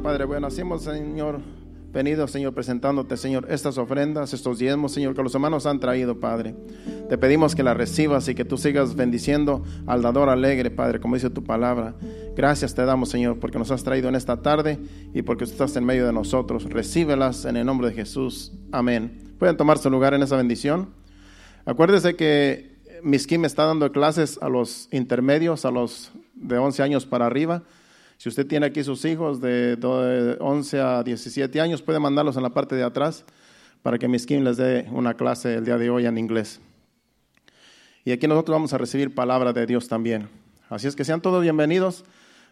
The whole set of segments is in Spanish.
Padre bueno, hacemos, Señor, venido, Señor, presentándote, Señor, estas ofrendas, estos diezmos, Señor, que los hermanos han traído, Padre. Te pedimos que las recibas y que tú sigas bendiciendo al dador alegre, Padre, como dice tu palabra. Gracias te damos, Señor, porque nos has traído en esta tarde y porque estás en medio de nosotros. Recíbelas en el nombre de Jesús. Amén. Pueden tomar su lugar en esa bendición. Acuérdese que Miskim está dando clases a los intermedios, a los de 11 años para arriba. Si usted tiene aquí sus hijos de 11 a 17 años, puede mandarlos en la parte de atrás para que Miskim les dé una clase el día de hoy en inglés. Y aquí nosotros vamos a recibir palabra de Dios también. Así es que sean todos bienvenidos.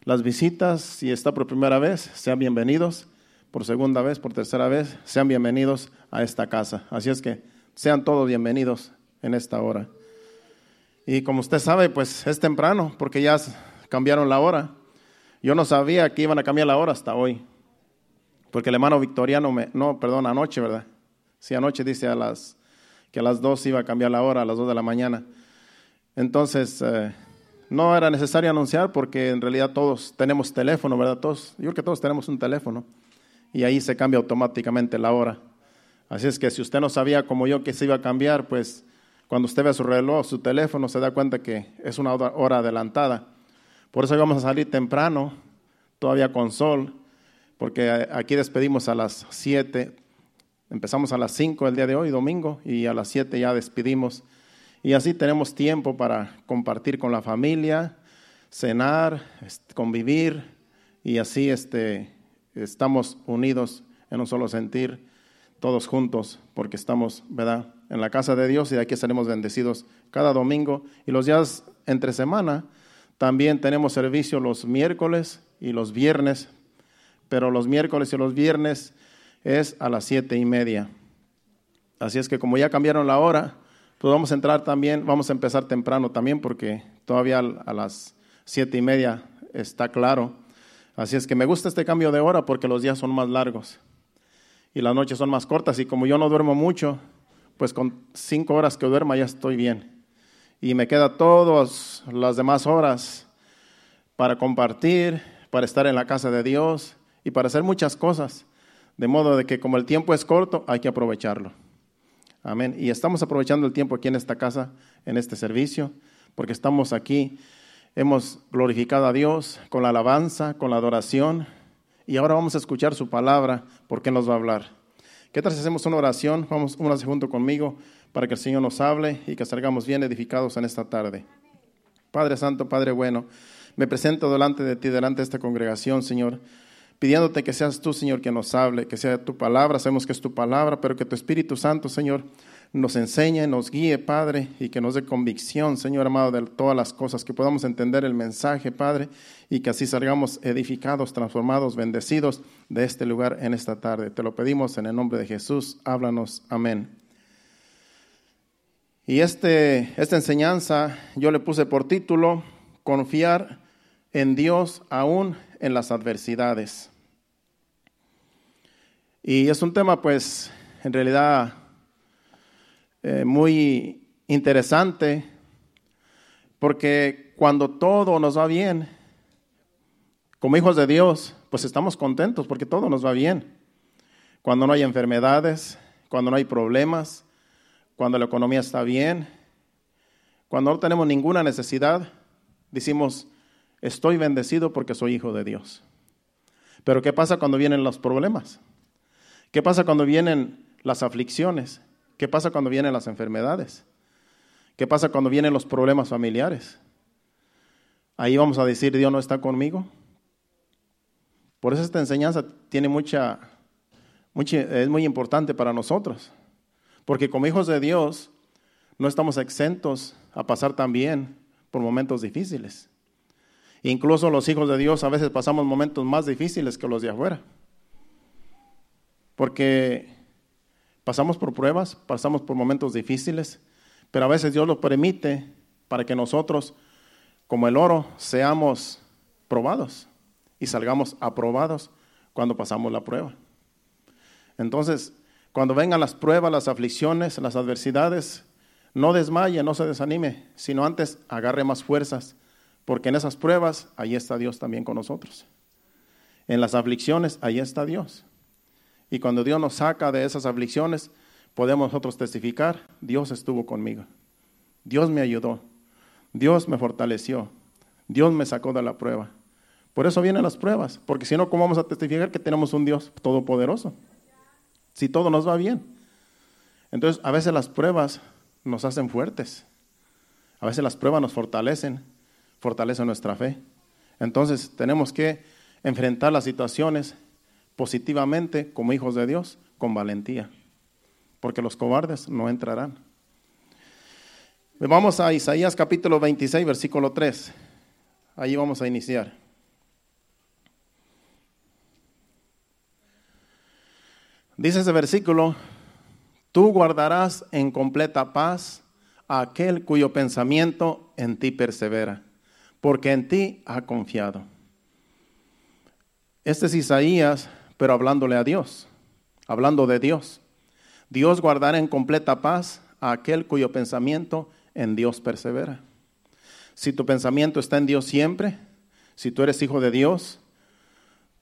Las visitas, si está por primera vez, sean bienvenidos. Por segunda vez, por tercera vez, sean bienvenidos a esta casa. Así es que sean todos bienvenidos en esta hora. Y como usted sabe, pues es temprano, porque ya cambiaron la hora. Yo no sabía que iban a cambiar la hora hasta hoy. Porque el hermano Victoriano me, no, perdón, anoche, ¿verdad? Sí, anoche dice a las, que a las dos iba a cambiar la hora, a las dos de la mañana. Entonces, eh, no era necesario anunciar porque en realidad todos tenemos teléfono, ¿verdad? Todos, yo creo que todos tenemos un teléfono y ahí se cambia automáticamente la hora. Así es que si usted no sabía como yo que se iba a cambiar, pues cuando usted ve su reloj, su teléfono, se da cuenta que es una hora adelantada. Por eso íbamos a salir temprano, todavía con sol, porque aquí despedimos a las 7, empezamos a las 5 el día de hoy, domingo, y a las 7 ya despedimos. Y así tenemos tiempo para compartir con la familia, cenar, convivir, y así este, estamos unidos en un solo sentir, todos juntos, porque estamos, ¿verdad?, en la casa de Dios y de aquí estaremos bendecidos cada domingo. Y los días entre semana, también tenemos servicio los miércoles y los viernes, pero los miércoles y los viernes es a las siete y media. Así es que como ya cambiaron la hora, pues vamos a entrar también, vamos a empezar temprano también porque todavía a las siete y media está claro. Así es que me gusta este cambio de hora porque los días son más largos y las noches son más cortas y como yo no duermo mucho, pues con cinco horas que duerma ya estoy bien y me queda todas las demás horas para compartir, para estar en la casa de Dios y para hacer muchas cosas. De modo de que como el tiempo es corto, hay que aprovecharlo. Amén. Y estamos aprovechando el tiempo aquí en esta casa, en este servicio, porque estamos aquí, hemos glorificado a Dios con la alabanza, con la adoración, y ahora vamos a escuchar su palabra, porque nos va a hablar. ¿Qué tal si hacemos una oración? Vamos, una junto conmigo para que el Señor nos hable y que salgamos bien edificados en esta tarde. Padre Santo, Padre bueno, me presento delante de ti, delante de esta congregación, Señor, pidiéndote que seas tú, Señor, que nos hable, que sea tu palabra, sabemos que es tu palabra, pero que tu Espíritu Santo, Señor, nos enseñe, nos guíe, Padre, y que nos dé convicción, Señor amado, de todas las cosas, que podamos entender el mensaje, Padre, y que así salgamos edificados, transformados, bendecidos de este lugar en esta tarde. Te lo pedimos en el nombre de Jesús. Háblanos. Amén. Y este, esta enseñanza yo le puse por título, Confiar en Dios aún en las adversidades. Y es un tema pues en realidad eh, muy interesante porque cuando todo nos va bien, como hijos de Dios, pues estamos contentos porque todo nos va bien. Cuando no hay enfermedades, cuando no hay problemas, cuando la economía está bien, cuando no tenemos ninguna necesidad, decimos, estoy bendecido porque soy hijo de Dios. Pero ¿qué pasa cuando vienen los problemas? ¿Qué pasa cuando vienen las aflicciones? ¿Qué pasa cuando vienen las enfermedades? ¿Qué pasa cuando vienen los problemas familiares? Ahí vamos a decir, Dios no está conmigo. Por eso esta enseñanza tiene mucha, mucha es muy importante para nosotros. Porque como hijos de Dios no estamos exentos a pasar también por momentos difíciles. Incluso los hijos de Dios a veces pasamos momentos más difíciles que los de afuera. Porque pasamos por pruebas, pasamos por momentos difíciles, pero a veces Dios lo permite para que nosotros, como el oro, seamos probados y salgamos aprobados cuando pasamos la prueba. Entonces, cuando vengan las pruebas, las aflicciones, las adversidades, no desmaye, no se desanime, sino antes agarre más fuerzas, Porque en esas pruebas, ahí está Dios también con nosotros. En las aflicciones, ahí está Dios. Y cuando Dios nos saca de esas aflicciones, podemos nosotros testificar, Dios estuvo conmigo. Dios me ayudó. Dios me fortaleció. Dios me sacó de la prueba. Por eso vienen las pruebas, porque si no, ¿cómo vamos a testificar que tenemos un Dios todopoderoso? Si todo nos va bien. Entonces, a veces las pruebas nos hacen fuertes. A veces las pruebas nos fortalecen, fortalecen nuestra fe. Entonces, tenemos que enfrentar las situaciones positivamente como hijos de Dios, con valentía, porque los cobardes no entrarán. Vamos a Isaías capítulo 26, versículo 3. Ahí vamos a iniciar. Dice ese versículo, tú guardarás en completa paz a aquel cuyo pensamiento en ti persevera, porque en ti ha confiado. Este es Isaías, pero hablándole a Dios, hablando de Dios. Dios guardará en completa paz a aquel cuyo pensamiento en Dios persevera. Si tu pensamiento está en Dios siempre, si tú eres hijo de Dios,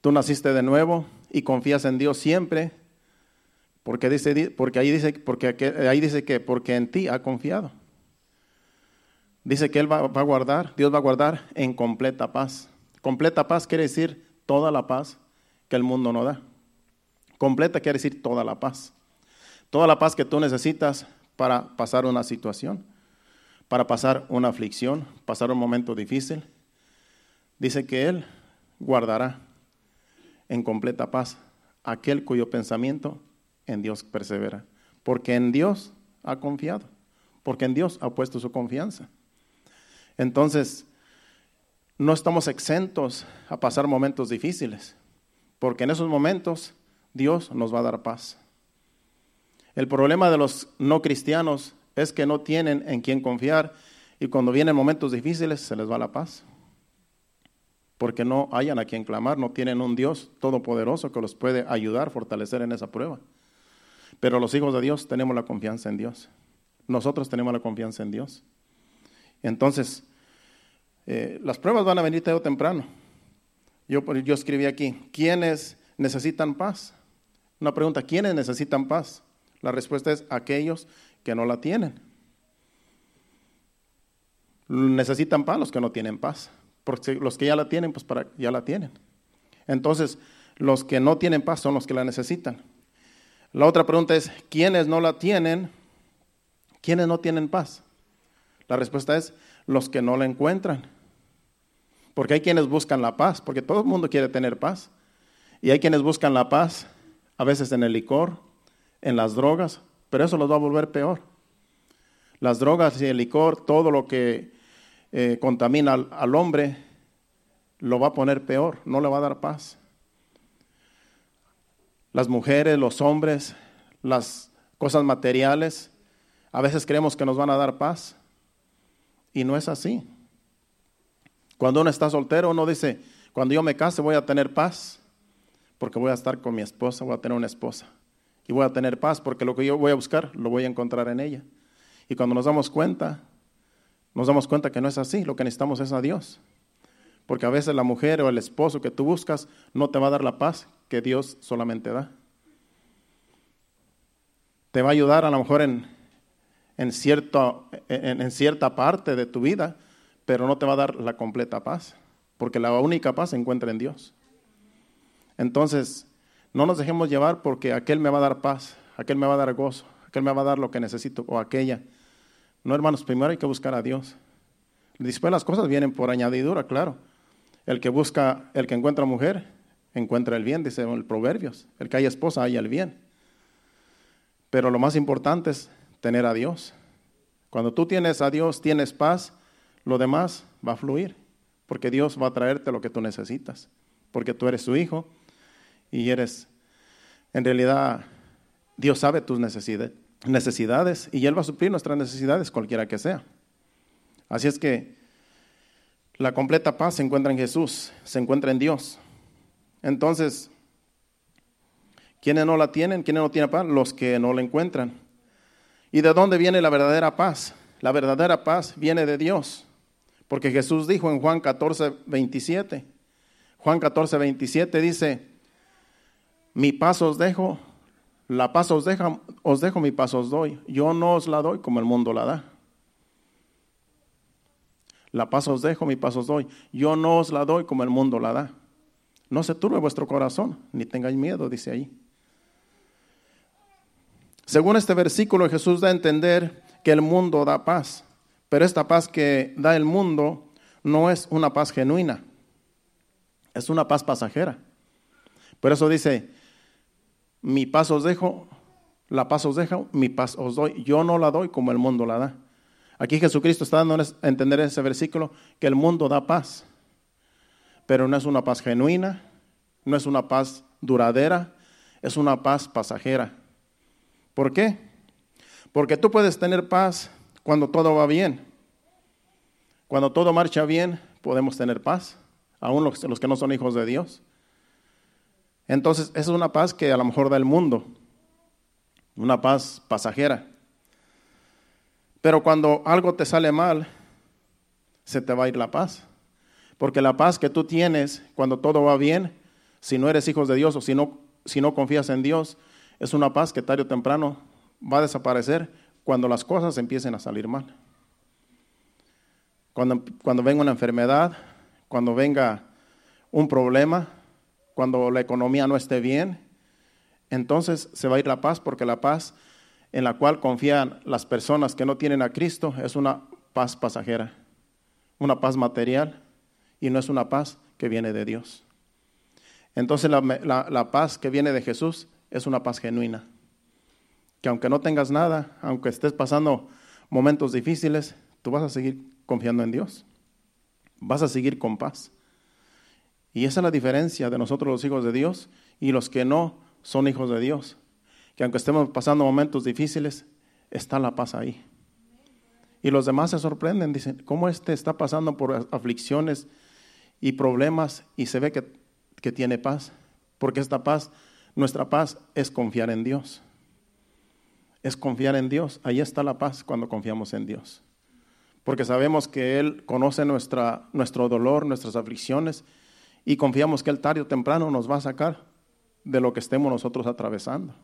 tú naciste de nuevo y confías en Dios siempre, porque, dice, porque, ahí, dice, porque ahí dice que porque en ti ha confiado. Dice que Él va, a guardar, Dios va a guardar en completa paz. Completa paz quiere decir toda la paz que el mundo no da. Completa quiere decir toda la paz. Toda la paz que tú necesitas para pasar una situación, para pasar una aflicción, pasar un momento difícil. Dice que Él guardará en completa paz aquel cuyo pensamiento en Dios persevera, porque en Dios ha confiado, porque en Dios ha puesto su confianza. Entonces, no estamos exentos a pasar momentos difíciles, porque en esos momentos Dios nos va a dar paz. El problema de los no cristianos es que no tienen en quién confiar y cuando vienen momentos difíciles se les va la paz. Porque no hayan a quien clamar, no tienen un Dios todopoderoso que los puede ayudar, fortalecer en esa prueba. Pero los hijos de Dios tenemos la confianza en Dios. Nosotros tenemos la confianza en Dios. Entonces, eh, las pruebas van a venir tarde o temprano. Yo, yo escribí aquí, ¿quiénes necesitan paz? Una pregunta, ¿quiénes necesitan paz? La respuesta es aquellos que no la tienen. Necesitan paz los que no tienen paz. Porque los que ya la tienen, pues para, ya la tienen. Entonces, los que no tienen paz son los que la necesitan. La otra pregunta es, ¿quiénes no la tienen? ¿Quiénes no tienen paz? La respuesta es, los que no la encuentran. Porque hay quienes buscan la paz, porque todo el mundo quiere tener paz. Y hay quienes buscan la paz, a veces en el licor, en las drogas, pero eso los va a volver peor. Las drogas y el licor, todo lo que eh, contamina al hombre, lo va a poner peor, no le va a dar paz las mujeres, los hombres, las cosas materiales, a veces creemos que nos van a dar paz y no es así. Cuando uno está soltero, uno dice, cuando yo me case voy a tener paz, porque voy a estar con mi esposa, voy a tener una esposa. Y voy a tener paz porque lo que yo voy a buscar lo voy a encontrar en ella. Y cuando nos damos cuenta, nos damos cuenta que no es así, lo que necesitamos es a Dios. Porque a veces la mujer o el esposo que tú buscas no te va a dar la paz que Dios solamente da. Te va a ayudar a lo mejor en, en, en, cierta parte de tu vida, pero no te va a dar la completa paz, porque la única paz se encuentra en Dios. Entonces, no nos dejemos llevar porque aquel me va a dar paz, aquel me va a dar gozo, aquel me va a dar lo que necesito o aquella. No, hermanos, primero hay que buscar a Dios. Después las cosas vienen por añadidura, claro. El que busca, el que encuentra mujer, encuentra el bien, dice el Proverbios. El que haya esposa, haya el bien. Pero lo más importante es tener a Dios. Cuando tú tienes a Dios, tienes paz, lo demás va a fluir, porque Dios va a traerte lo que tú necesitas, porque tú eres su hijo y eres, en realidad, Dios sabe tus necesidades y Él va a suplir nuestras necesidades, cualquiera que sea. Así es que la completa paz se encuentra en Jesús, se encuentra en Dios. Entonces, ¿quiénes no la tienen? ¿Quiénes no tienen paz? Los que no la encuentran. ¿Y de dónde viene la verdadera paz? La verdadera paz viene de Dios. Porque Jesús dijo en Juan 14, 27, Juan 14, 27 dice, mi paz os dejo, la paz os, os dejo, mi paz os doy. Yo no os la doy como el mundo la da. La paz os dejo, mi paz os doy. Yo no os la doy como el mundo la da. No se turbe vuestro corazón, ni tengáis miedo, dice ahí. Según este versículo, Jesús da a entender que el mundo da paz, pero esta paz que da el mundo no es una paz genuina, es una paz pasajera. Por eso dice, mi paz os dejo, la paz os dejo, mi paz os doy. Yo no la doy como el mundo la da. Aquí Jesucristo está dando a entender ese versículo que el mundo da paz, pero no es una paz genuina, no es una paz duradera, es una paz pasajera. ¿Por qué? Porque tú puedes tener paz cuando todo va bien. Cuando todo marcha bien, podemos tener paz, aún los, que no son hijos de Dios. Entonces, es una paz que a lo mejor da el mundo, una paz pasajera. Pero cuando algo te sale mal, se te va a ir la paz. Porque la paz que tú tienes cuando todo va bien, si no eres hijos de Dios o si no, si no confías en Dios, es una paz que tarde o temprano va a desaparecer cuando las cosas empiecen a salir mal. Cuando, cuando venga una enfermedad, cuando venga un problema, cuando la economía no esté bien, entonces se va a ir la paz porque la paz en la cual confían las personas que no tienen a Cristo es una paz pasajera, una paz material y no es una paz que viene de Dios. Entonces la, la paz que viene de Jesús es una paz genuina. Que aunque no tengas nada, aunque estés pasando momentos difíciles, tú vas a seguir confiando en Dios. Vas a seguir con paz. Y esa es la diferencia de nosotros los hijos de Dios y los que no son hijos de Dios. Que aunque estemos pasando momentos difíciles, está la paz ahí. Y los demás se sorprenden, dicen, ¿cómo este está pasando por aflicciones y problemas y se ve que, que tiene paz? Porque esta paz nuestra paz es confiar en Dios. Es confiar en Dios. Ahí está la paz cuando confiamos en Dios. Porque sabemos que Él conoce nuestra, nuestro dolor, nuestras aflicciones, y confiamos que Él tarde o temprano nos va a sacar de lo que estemos nosotros atravesando,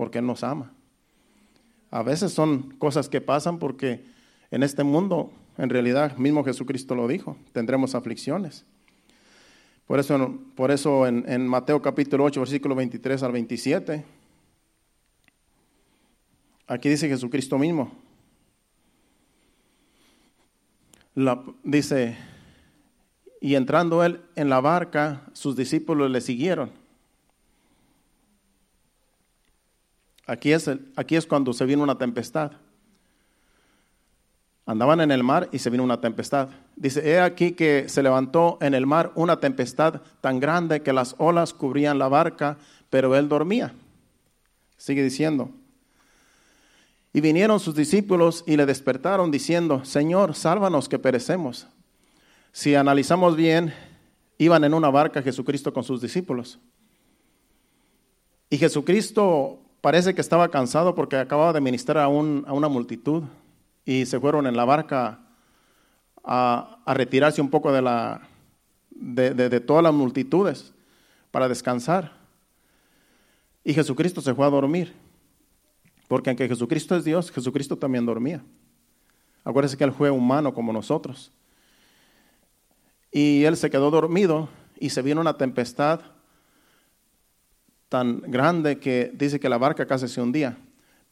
porque Él nos ama. A veces son cosas que pasan porque en este mundo, en realidad, mismo Jesucristo lo dijo, tendremos aflicciones. Por eso, por eso en, Mateo capítulo 8, versículo 23 al 27, aquí dice Jesucristo mismo. dice, y entrando él en la barca, sus discípulos le siguieron. Aquí es, aquí es cuando se vino una tempestad. Andaban en el mar y se vino una tempestad. Dice, he aquí que se levantó en el mar una tempestad tan grande que las olas cubrían la barca, pero él dormía. Sigue diciendo. Y vinieron sus discípulos y le despertaron diciendo, Señor, sálvanos que perecemos. Si analizamos bien, iban en una barca Jesucristo con sus discípulos. Y Jesucristo parece que estaba cansado porque acababa de ministrar a, una multitud y se fueron en la barca a, retirarse un poco de, de, todas las multitudes para descansar. Y Jesucristo se fue a dormir. Porque aunque Jesucristo es Dios, Jesucristo también dormía. Acuérdense que Él fue humano como nosotros. Y Él se quedó dormido y se vino una tempestad tan grande que dice que la barca casi se hundía.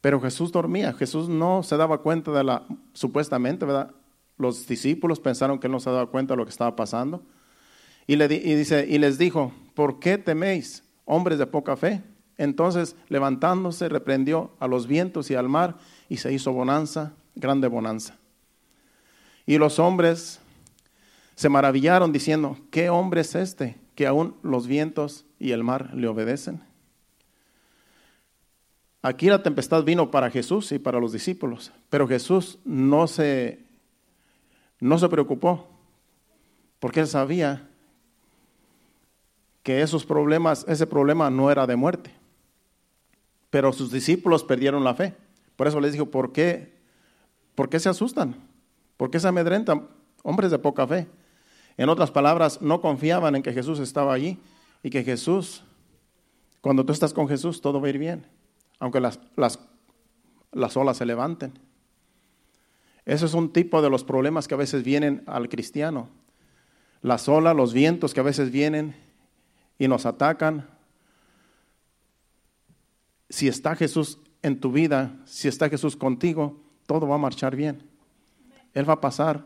Pero Jesús dormía, Jesús no se daba cuenta de la, supuestamente, ¿verdad? Los discípulos pensaron que él no se daba cuenta de lo que estaba pasando. Y, le, dice, y les dijo, ¿por qué teméis, hombres de poca fe? Entonces, levantándose, reprendió a los vientos y al mar y se hizo bonanza, grande bonanza. Y los hombres se maravillaron diciendo, ¿qué hombre es este que aún los vientos y el mar le obedecen? Aquí la tempestad vino para Jesús y para los discípulos, pero Jesús no se, no se preocupó, porque él sabía que esos problemas, ese problema no era de muerte. Pero sus discípulos perdieron la fe. Por eso les dijo, ¿por qué, ¿por qué se asustan? ¿Por qué se amedrentan? hombres de poca fe. En otras palabras, no confiaban en que Jesús estaba allí y que Jesús, cuando tú estás con Jesús, todo va a ir bien, aunque las, las, las olas se levanten. Ese es un tipo de los problemas que a veces vienen al cristiano. Las olas, los vientos que a veces vienen y nos atacan. Si está Jesús en tu vida, si está Jesús contigo, todo va a marchar bien. Él va a pasar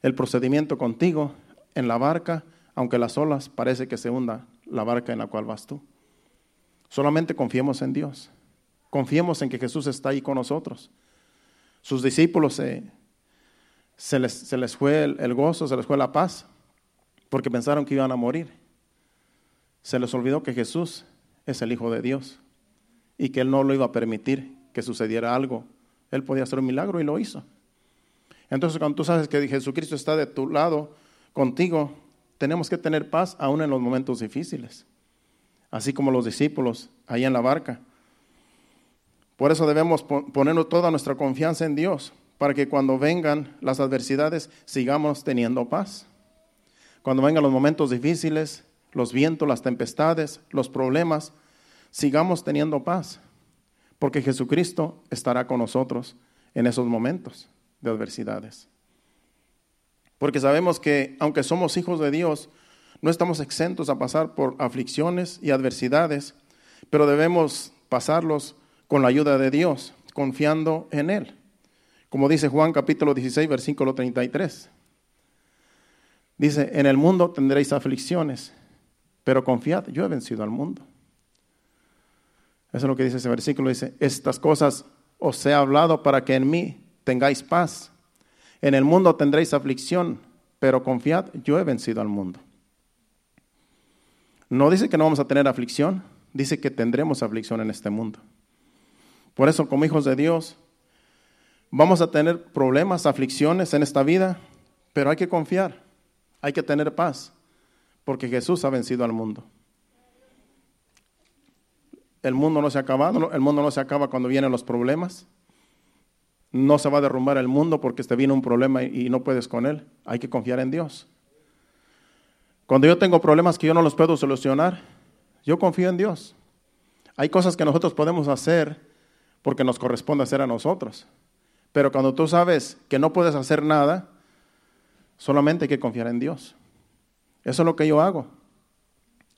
el procedimiento contigo en la barca, aunque las olas parece que se hunda la barca en la cual vas tú. Solamente confiemos en Dios. Confiemos en que Jesús está ahí con nosotros. Sus discípulos se, se, les, fue el gozo, se les fue la paz, porque pensaron que iban a morir. Se les olvidó que Jesús es el Hijo de Dios y que Él no lo iba a permitir que sucediera algo. Él podía hacer un milagro y lo hizo. Entonces, cuando tú sabes que Jesucristo está de tu lado, contigo, tenemos que tener paz aún en los momentos difíciles, así como los discípulos ahí en la barca. Por eso debemos poner toda nuestra confianza en Dios, para que cuando vengan las adversidades sigamos teniendo paz. Cuando vengan los momentos difíciles, los vientos, las tempestades, los problemas, sigamos teniendo paz, porque Jesucristo estará con nosotros en esos momentos de adversidades. Porque sabemos que aunque somos hijos de Dios, no estamos exentos a pasar por aflicciones y adversidades, pero debemos pasarlos con la ayuda de Dios, confiando en Él. Como dice Juan capítulo 16, versículo 33. Dice, en el mundo tendréis aflicciones, pero confiad, yo he vencido al mundo. Eso es lo que dice ese versículo. Dice, estas cosas os he hablado para que en mí tengáis paz. En el mundo tendréis aflicción, pero confiad, yo he vencido al mundo. No dice que no vamos a tener aflicción, dice que tendremos aflicción en este mundo. Por eso, como hijos de Dios, vamos a tener problemas, aflicciones en esta vida, pero hay que confiar, hay que tener paz, porque Jesús ha vencido al mundo. El mundo no se ha acabado, el mundo no se acaba cuando vienen los problemas. No se va a derrumbar el mundo porque te viene un problema y no puedes con él. Hay que confiar en Dios. Cuando yo tengo problemas que yo no los puedo solucionar, yo confío en Dios. Hay cosas que nosotros podemos hacer porque nos corresponde hacer a nosotros. Pero cuando tú sabes que no puedes hacer nada, solamente hay que confiar en Dios. Eso es lo que yo hago.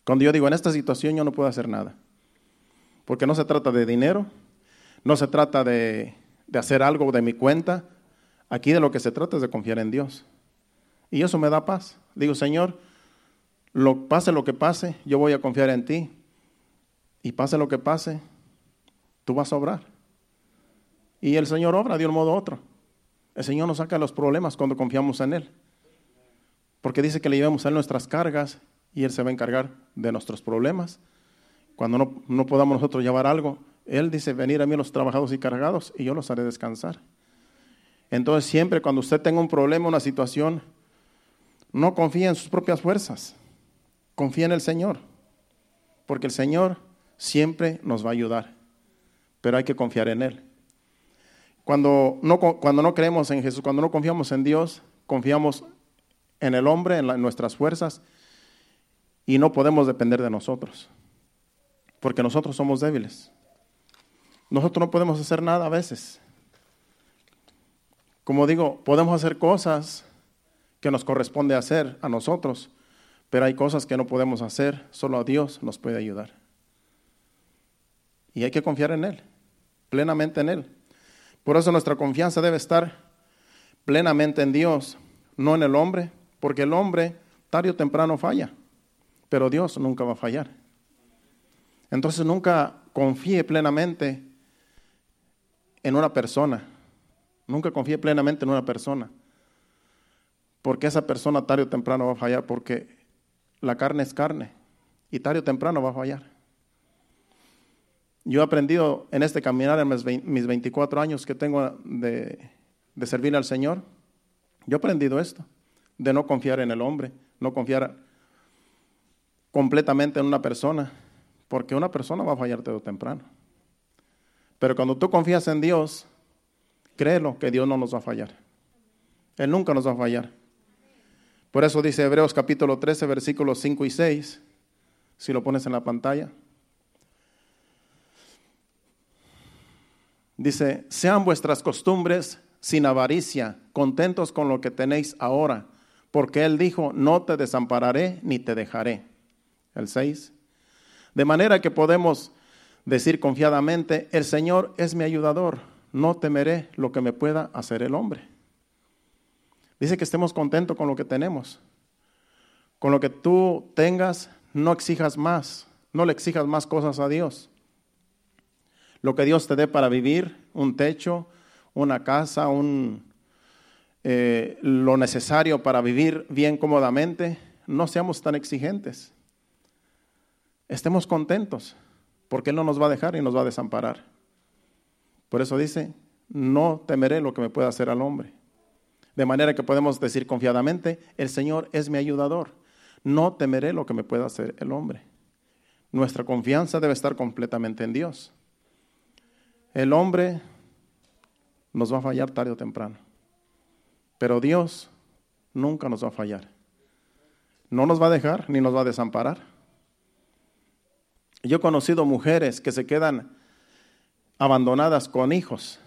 Cuando yo digo, en esta situación yo no puedo hacer nada. Porque no se trata de dinero, no se trata de, hacer algo de mi cuenta. Aquí de lo que se trata es de confiar en Dios. Y eso me da paz. Digo, Señor, lo, pase lo que pase, yo voy a confiar en ti. Y pase lo que pase, tú vas a obrar. Y el Señor obra de un modo u otro. El Señor nos saca los problemas cuando confiamos en Él. Porque dice que le llevamos a Él nuestras cargas y Él se va a encargar de nuestros problemas. Cuando no, podamos nosotros llevar algo, Él dice, venir a mí los trabajados y cargados y yo los haré descansar. Entonces siempre cuando usted tenga un problema, una situación, no confíe en sus propias fuerzas, confía en el Señor, porque el Señor siempre nos va a ayudar, pero hay que confiar en Él. Cuando no, cuando no creemos en Jesús, cuando no confiamos en Dios, confiamos en el hombre, en nuestras fuerzas, y no podemos depender de nosotros porque nosotros somos débiles. Nosotros no podemos hacer nada a veces. Como digo, podemos hacer cosas que nos corresponde hacer a nosotros, pero hay cosas que no podemos hacer, solo a Dios nos puede ayudar. Y hay que confiar en Él, plenamente en Él. Por eso nuestra confianza debe estar plenamente en Dios, no en el hombre, porque el hombre tarde o temprano falla, pero Dios nunca va a fallar. Entonces nunca confíe plenamente en una persona. Nunca confíe plenamente en una persona. Porque esa persona tarde o temprano va a fallar, porque la carne es carne y tarde o temprano va a fallar. Yo he aprendido en este caminar, en mis 24 años que tengo de, de servir al Señor, yo he aprendido esto, de no confiar en el hombre, no confiar completamente en una persona, porque una persona va a fallar tarde o temprano. Pero cuando tú confías en Dios, créelo que Dios no nos va a fallar. Él nunca nos va a fallar. Por eso dice Hebreos capítulo 13, versículos 5 y 6, si lo pones en la pantalla. Dice, sean vuestras costumbres sin avaricia, contentos con lo que tenéis ahora, porque Él dijo, no te desampararé ni te dejaré. El 6. De manera que podemos decir confiadamente, el Señor es mi ayudador, no temeré lo que me pueda hacer el hombre. Dice que estemos contentos con lo que tenemos. Con lo que tú tengas, no exijas más, no le exijas más cosas a Dios. Lo que Dios te dé para vivir, un techo, una casa, un, eh, lo necesario para vivir bien cómodamente, no seamos tan exigentes. Estemos contentos, porque Él no nos va a dejar y nos va a desamparar. Por eso dice, no temeré lo que me pueda hacer al hombre. De manera que podemos decir confiadamente, el Señor es mi ayudador. No temeré lo que me pueda hacer el hombre. Nuestra confianza debe estar completamente en Dios. El hombre nos va a fallar tarde o temprano, pero Dios nunca nos va a fallar. No nos va a dejar ni nos va a desamparar. Yo he conocido mujeres que se quedan abandonadas con hijos.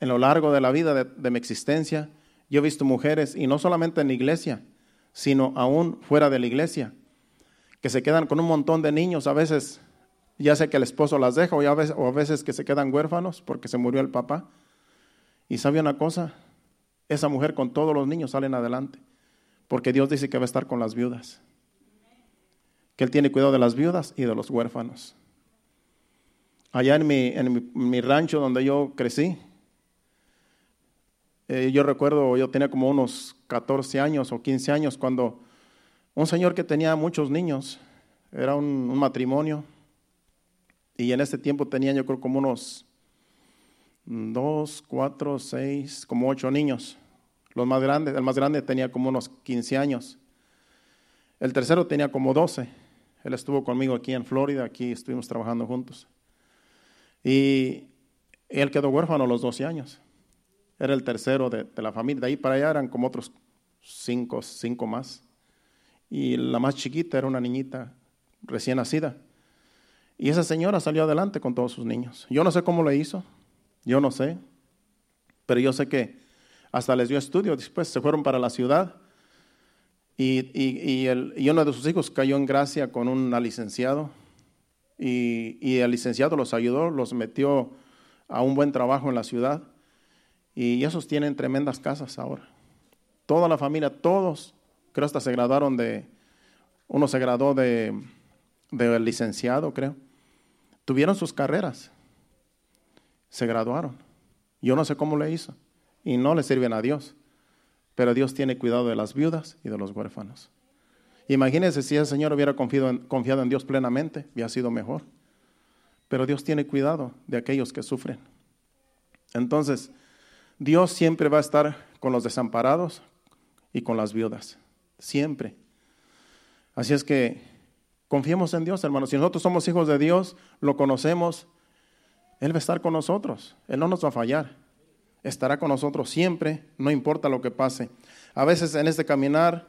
En lo largo de la vida de, mi existencia, yo he visto mujeres, y no solamente en la iglesia, sino aún fuera de la iglesia, que se quedan con un montón de niños, a veces ya sé que el esposo las deja, o, a veces, a veces que se quedan huérfanos porque se murió el papá. Y sabe una cosa, esa mujer con todos los niños salen adelante, porque Dios dice que va a estar con las viudas, que Él tiene cuidado de las viudas y de los huérfanos allá en mi, en mi, rancho donde yo crecí, eh, yo recuerdo, yo tenía como unos 14 años o 15 años cuando un señor que tenía muchos niños, era un, matrimonio, y en ese tiempo tenía yo creo como unos dos, cuatro, seis, como ocho niños. Los más grandes, el más grande tenía como unos 15 años. El tercero tenía como 12. Él estuvo conmigo aquí en Florida, aquí estuvimos trabajando juntos. Y él quedó huérfano a los 12 años. Era el tercero de, la familia. De ahí para allá eran como otros cinco, cinco más. Y la más chiquita era una niñita recién nacida. Y esa señora salió adelante con todos sus niños. Yo no sé cómo lo hizo, yo no sé, pero yo sé que hasta les dio estudio. Después se fueron para la ciudad y, y, el, y uno de sus hijos cayó en gracia con un licenciado y, el licenciado los ayudó, los metió a un buen trabajo en la ciudad y esos tienen tremendas casas ahora. Toda la familia, todos, creo hasta se graduaron de, uno se graduó de, de licenciado, creo. Tuvieron sus carreras, se graduaron. Yo no sé cómo le hizo y no le sirven a Dios, pero Dios tiene cuidado de las viudas y de los huérfanos. Imagínense si el Señor hubiera confiado en, Dios plenamente, hubiera sido mejor. Pero Dios tiene cuidado de aquellos que sufren. Entonces, Dios siempre va a estar con los desamparados y con las viudas. Siempre. Así es que confiemos en Dios, hermanos. Si nosotros somos hijos de Dios, lo conocemos, Él va a estar con nosotros. Él no nos va a fallar. Estará con nosotros siempre, no importa lo que pase. A veces en este caminar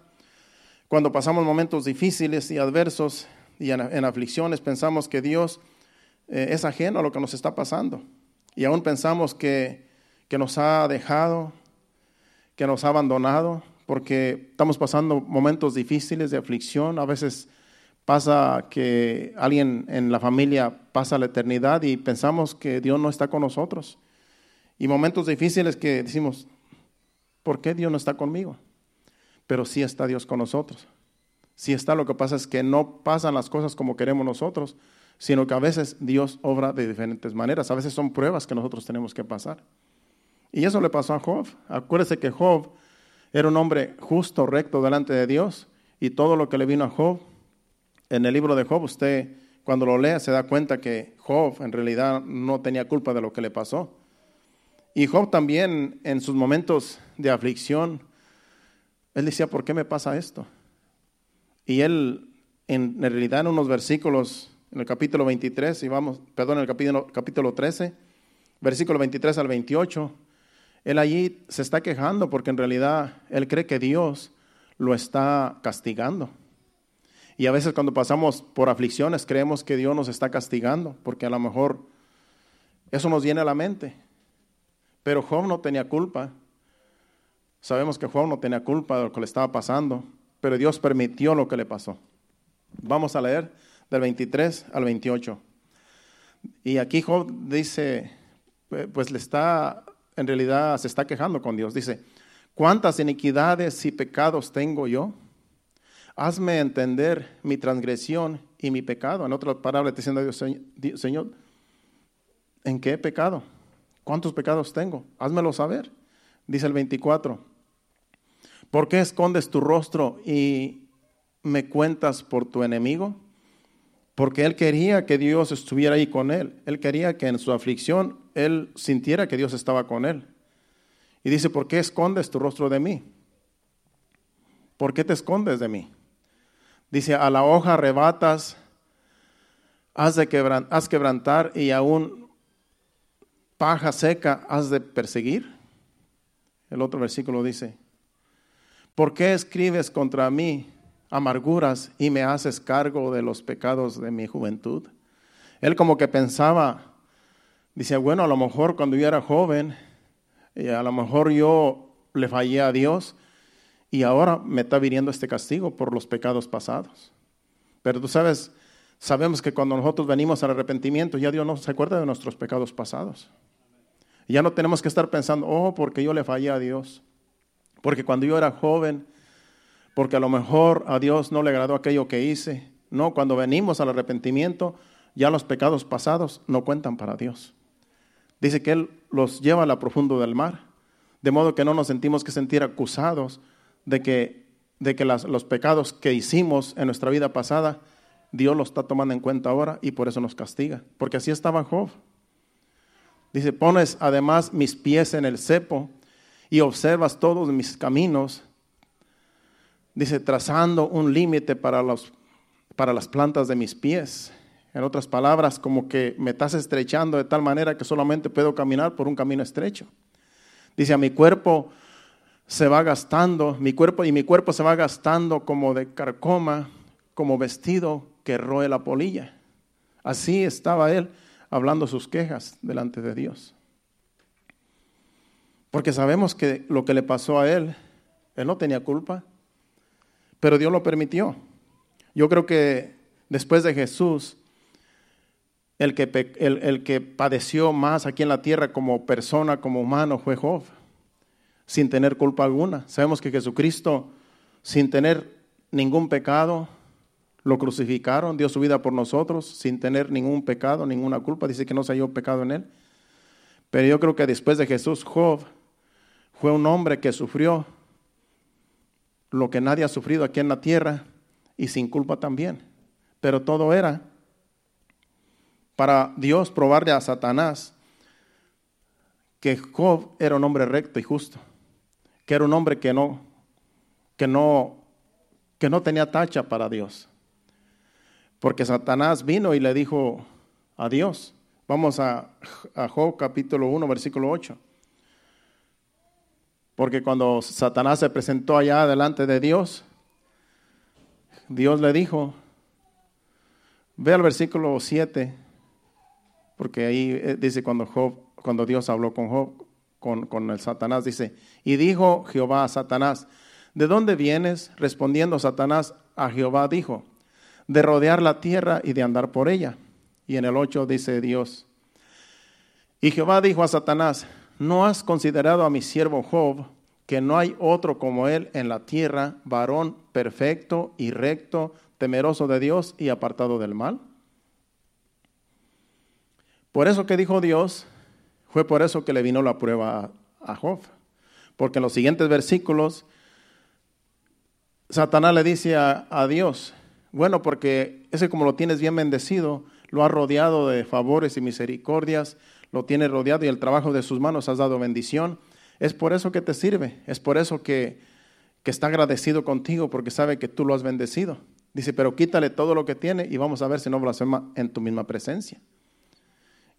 cuando pasamos momentos difíciles y adversos y en, aflicciones, pensamos que Dios eh, es ajeno a lo que nos está pasando. Y aún pensamos que, que nos ha dejado, que nos ha abandonado, porque estamos pasando momentos difíciles de aflicción. A veces pasa que alguien en la familia pasa la eternidad y pensamos que Dios no está con nosotros. Y momentos difíciles que decimos, ¿por qué Dios no está conmigo? pero sí está Dios con nosotros. Sí está, lo que pasa es que no pasan las cosas como queremos nosotros, sino que a veces Dios obra de diferentes maneras. A veces son pruebas que nosotros tenemos que pasar. Y eso le pasó a Job. Acuérdese que Job era un hombre justo, recto delante de Dios, y todo lo que le vino a Job, en el libro de Job, usted cuando lo lea se da cuenta que Job en realidad no tenía culpa de lo que le pasó. Y Job también en sus momentos de aflicción, él decía, ¿por qué me pasa esto? Y él, en, realidad, en unos versículos, en el capítulo 23, y vamos, perdón, en el capítulo, capítulo 13, versículo 23 al 28, él allí se está quejando porque en realidad él cree que Dios lo está castigando. Y a veces cuando pasamos por aflicciones creemos que Dios nos está castigando, porque a lo mejor eso nos viene a la mente. Pero Job no tenía culpa. Sabemos que Job no tenía culpa de lo que le estaba pasando, pero Dios permitió lo que le pasó. Vamos a leer del 23 al 28. Y aquí Job dice, pues le está, en realidad se está quejando con Dios. Dice, ¿cuántas iniquidades y pecados tengo yo? Hazme entender mi transgresión y mi pecado. En otras palabras, te diciendo Dios, Señor, ¿en qué pecado? ¿Cuántos pecados tengo? Házmelo saber. Dice el 24. ¿Por qué escondes tu rostro y me cuentas por tu enemigo? Porque él quería que Dios estuviera ahí con él. Él quería que en su aflicción él sintiera que Dios estaba con él. Y dice, ¿por qué escondes tu rostro de mí? ¿Por qué te escondes de mí? Dice, a la hoja arrebatas, has de quebrantar y aún paja seca has de perseguir. El otro versículo dice, ¿por qué escribes contra mí amarguras y me haces cargo de los pecados de mi juventud? Él como que pensaba, dice, bueno, a lo mejor cuando yo era joven, y a lo mejor yo le fallé a Dios, y ahora me está viniendo este castigo por los pecados pasados. Pero tú sabes, sabemos que cuando nosotros venimos al arrepentimiento, ya Dios no se acuerda de nuestros pecados pasados. Ya no tenemos que estar pensando, oh, porque yo le fallé a Dios. Porque cuando yo era joven, porque a lo mejor a Dios no le agradó aquello que hice. No, cuando venimos al arrepentimiento, ya los pecados pasados no cuentan para Dios. Dice que Él los lleva a la profundo del mar, de modo que no nos sentimos que sentir acusados de que, de que los pecados que hicimos en nuestra vida pasada, Dios los está tomando en cuenta ahora y por eso nos castiga. Porque así estaba Job. Dice, pones además mis pies en el cepo y observas todos mis caminos. Dice, trazando un límite para, para las plantas de mis pies. En otras palabras, como que me estás estrechando de tal manera que solamente puedo caminar por un camino estrecho. Dice, a mi cuerpo se va gastando, mi cuerpo y mi cuerpo se va gastando como de carcoma, como vestido que roe la polilla. Así estaba él hablando sus quejas delante de Dios. Porque sabemos que lo que le pasó a él, él no tenía culpa, pero Dios lo permitió. Yo creo que después de Jesús, el que, el que padeció más aquí en la tierra como persona, como humano, fue Job sin tener culpa alguna. Sabemos que Jesucristo, sin tener ningún pecado, lo crucificaron, dio su vida por nosotros, sin tener ningún pecado, ninguna culpa. Dice que no se halló pecado en él. Pero yo creo que después de Jesús, Job fue un hombre que sufrió lo que nadie ha sufrido aquí en la tierra y sin culpa también. Pero todo era para Dios probarle a Satanás que Job era un hombre recto y justo que era un hombre que no, que no, que no tenía tacha para Dios. Porque Satanás vino y le dijo a Dios. Vamos a, a Job capítulo 1, versículo 8. Porque cuando Satanás se presentó allá delante de Dios, Dios le dijo, ve al versículo 7, porque ahí eh, dice cuando, Job, cuando Dios habló con Job, con, el Satanás. Dice, y dijo Jehová a Satanás, ¿de dónde vienes? Respondiendo Satanás a Jehová dijo, de rodear la tierra y de andar por ella. Y en el 8 dice Dios, y Jehová dijo a Satanás, ¿no has considerado a mi siervo Job, que no hay otro como él en la tierra, varón perfecto y recto, temeroso de Dios y apartado del mal? Por eso que dijo Dios, fue por eso que le vino la prueba a Job. Porque en los siguientes versículos, Satanás le dice a, Dios, bueno, porque ese como lo tienes bien bendecido, lo ha rodeado de favores y misericordias, lo tiene rodeado y el trabajo de sus manos has dado bendición. Es por eso que te sirve, es por eso que, que está agradecido contigo, porque sabe que tú lo has bendecido. Dice, pero quítale todo lo que tiene y vamos a ver si no blasfema en tu misma presencia.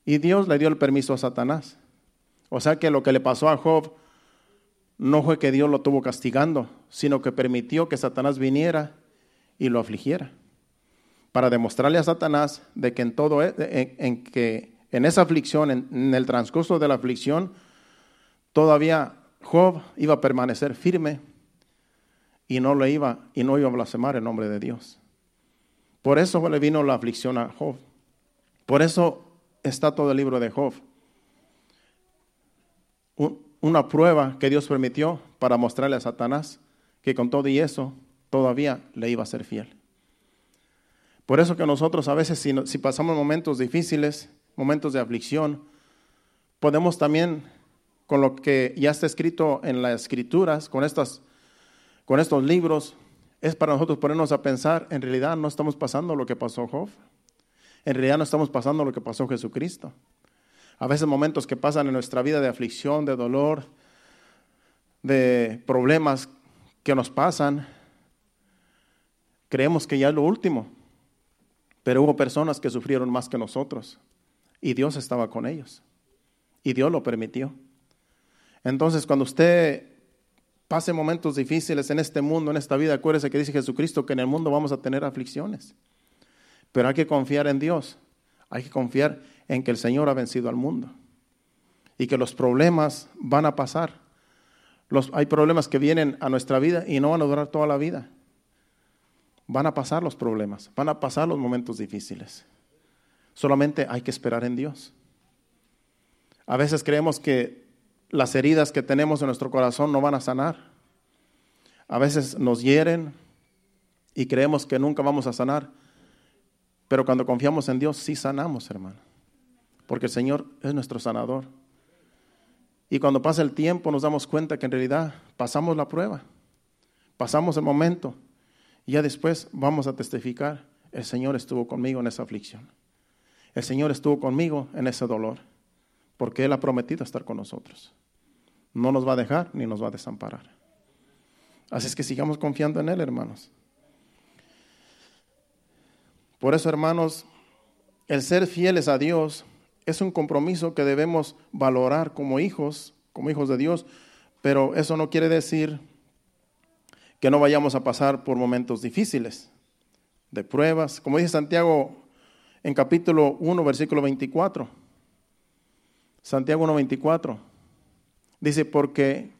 Y Dios le dio el permiso a Satanás. O sea que lo que le pasó a Job no fue que Dios lo tuvo castigando, sino que permitió que Satanás viniera y lo afligiera. Para demostrarle a Satanás de que en todo, e, en, que en esa aflicción, en, el transcurso de la aflicción, todavía Job iba a permanecer firme y no le iba y no iba a blasfemar el nombre de Dios. Por eso le vino la aflicción a Job. Por eso está todo el libro de Job. una prueba que Dios permitió para mostrarle a Satanás que con todo y eso todavía le iba a ser fiel. Por eso que nosotros a veces si, pasamos momentos difíciles, momentos de aflicción, podemos también, con lo que ya está escrito en las escrituras, con, con estos libros, es para nosotros ponernos a pensar, en realidad no estamos pasando lo que pasó Job, en realidad no estamos pasando lo que pasó Jesucristo. A veces momentos que pasan en nuestra vida de aflicción, de dolor, de problemas que nos pasan, creemos que ya es lo último, pero hubo personas que sufrieron más que nosotros y Dios estaba con ellos y Dios lo permitió. Entonces, cuando usted pase momentos difíciles en este mundo, en esta vida, acuérdese que dice Jesucristo que en el mundo vamos a tener aflicciones. Pero hay que confiar en Dios. Hay que confiar en que el Señor ha vencido al mundo. Y que los problemas van a pasar. Los, hay problemas que vienen a nuestra vida y no van a durar toda la vida. Van a pasar los problemas, van a pasar los momentos difíciles. Solamente hay que esperar en Dios. A veces creemos que las heridas que tenemos en nuestro corazón no van a sanar. A veces nos hieren y creemos que nunca vamos a sanar. Pero cuando confiamos en Dios, sí sanamos, hermano. Porque el Señor es nuestro sanador. Y cuando pasa el tiempo nos damos cuenta que en realidad pasamos la prueba. Pasamos el momento. Y ya después vamos a testificar, el Señor estuvo conmigo en esa aflicción. El Señor estuvo conmigo en ese dolor. Porque Él ha prometido estar con nosotros. No nos va a dejar ni nos va a desamparar. Así es que sigamos confiando en Él, hermanos. Por eso, hermanos, el ser fieles a Dios es un compromiso que debemos valorar como hijos, como hijos de Dios, pero eso no quiere decir que no vayamos a pasar por momentos difíciles, de pruebas. Como dice Santiago en capítulo 1, versículo 24. Santiago 1, 24. Dice, porque...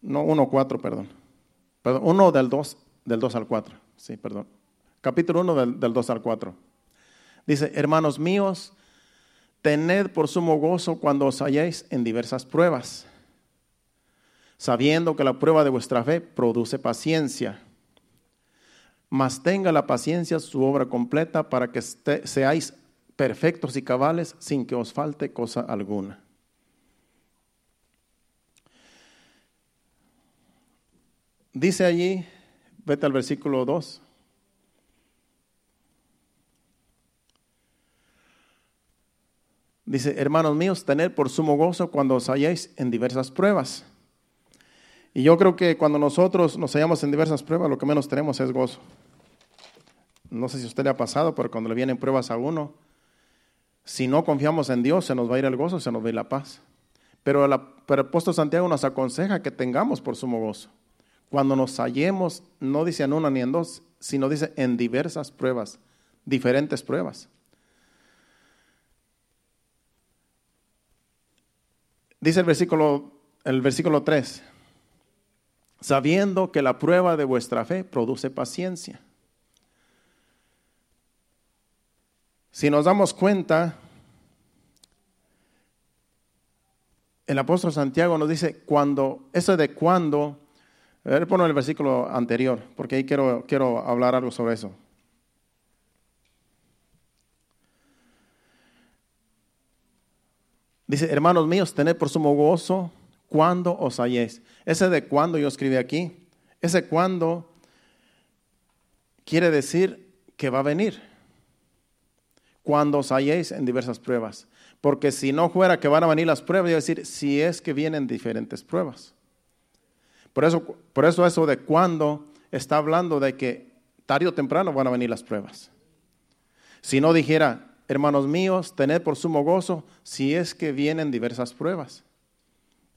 No, 1, 4, perdón. Perdón, 1 del 2 del 2 al 4. Sí, perdón. Capítulo 1 del, del 2 al 4. Dice, hermanos míos, tened por sumo gozo cuando os halléis en diversas pruebas, sabiendo que la prueba de vuestra fe produce paciencia. Mas tenga la paciencia su obra completa para que seáis perfectos y cabales sin que os falte cosa alguna. Dice allí Vete al versículo 2. Dice, hermanos míos, tener por sumo gozo cuando os halléis en diversas pruebas. Y yo creo que cuando nosotros nos hallamos en diversas pruebas, lo que menos tenemos es gozo. No sé si a usted le ha pasado, pero cuando le vienen pruebas a uno, si no confiamos en Dios, se nos va a ir el gozo, se nos va a ir la paz. Pero, el apóstol Santiago nos aconseja que tengamos por sumo gozo. Cuando nos hallemos, no dice en una ni en dos, sino dice en diversas pruebas, diferentes pruebas. Dice el versículo, el versículo 3, sabiendo que la prueba de vuestra fe produce paciencia. Si nos damos cuenta, el apóstol Santiago nos dice cuando, eso de cuando ponlo en el versículo anterior, porque ahí quiero, quiero hablar algo sobre eso. Dice, hermanos míos, tened por sumo gozo cuando os halléis. Ese de cuando yo escribí aquí, ese cuando quiere decir que va a venir. Cuando os halléis en diversas pruebas. Porque si no fuera que van a venir las pruebas, yo decir, si es que vienen diferentes pruebas. Por eso, por eso eso de cuando está hablando de que tarde o temprano van a venir las pruebas. Si no dijera hermanos míos, tened por sumo gozo si es que vienen diversas pruebas.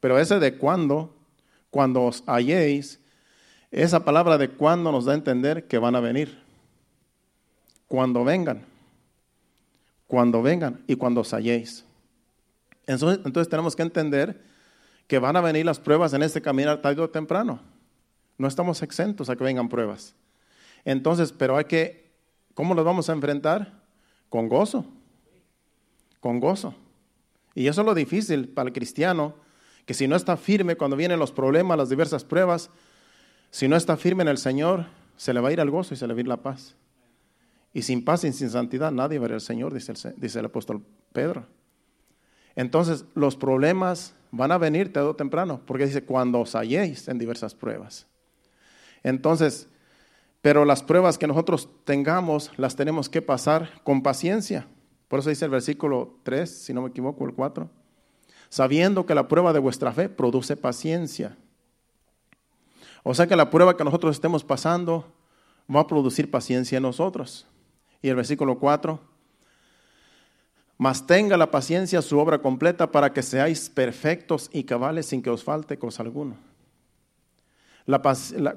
Pero ese de cuándo, cuando os halléis, esa palabra de cuándo nos da a entender que van a venir. Cuando vengan. Cuando vengan y cuando os halléis. Entonces, entonces tenemos que entender que van a venir las pruebas en este camino tarde o temprano. No estamos exentos a que vengan pruebas. Entonces, pero hay que, ¿cómo los vamos a enfrentar? Con gozo. Con gozo. Y eso es lo difícil para el cristiano, que si no está firme cuando vienen los problemas, las diversas pruebas, si no está firme en el Señor, se le va a ir el gozo y se le va a ir la paz. Y sin paz y sin santidad nadie verá al Señor, dice el, dice el apóstol Pedro. Entonces, los problemas van a venir tarde o temprano, porque dice, cuando os halléis en diversas pruebas. Entonces, pero las pruebas que nosotros tengamos las tenemos que pasar con paciencia. Por eso dice el versículo 3, si no me equivoco, el 4. Sabiendo que la prueba de vuestra fe produce paciencia. O sea que la prueba que nosotros estemos pasando va a producir paciencia en nosotros. Y el versículo 4, mas tenga la paciencia su obra completa para que seáis perfectos y cabales sin que os falte cosa alguna.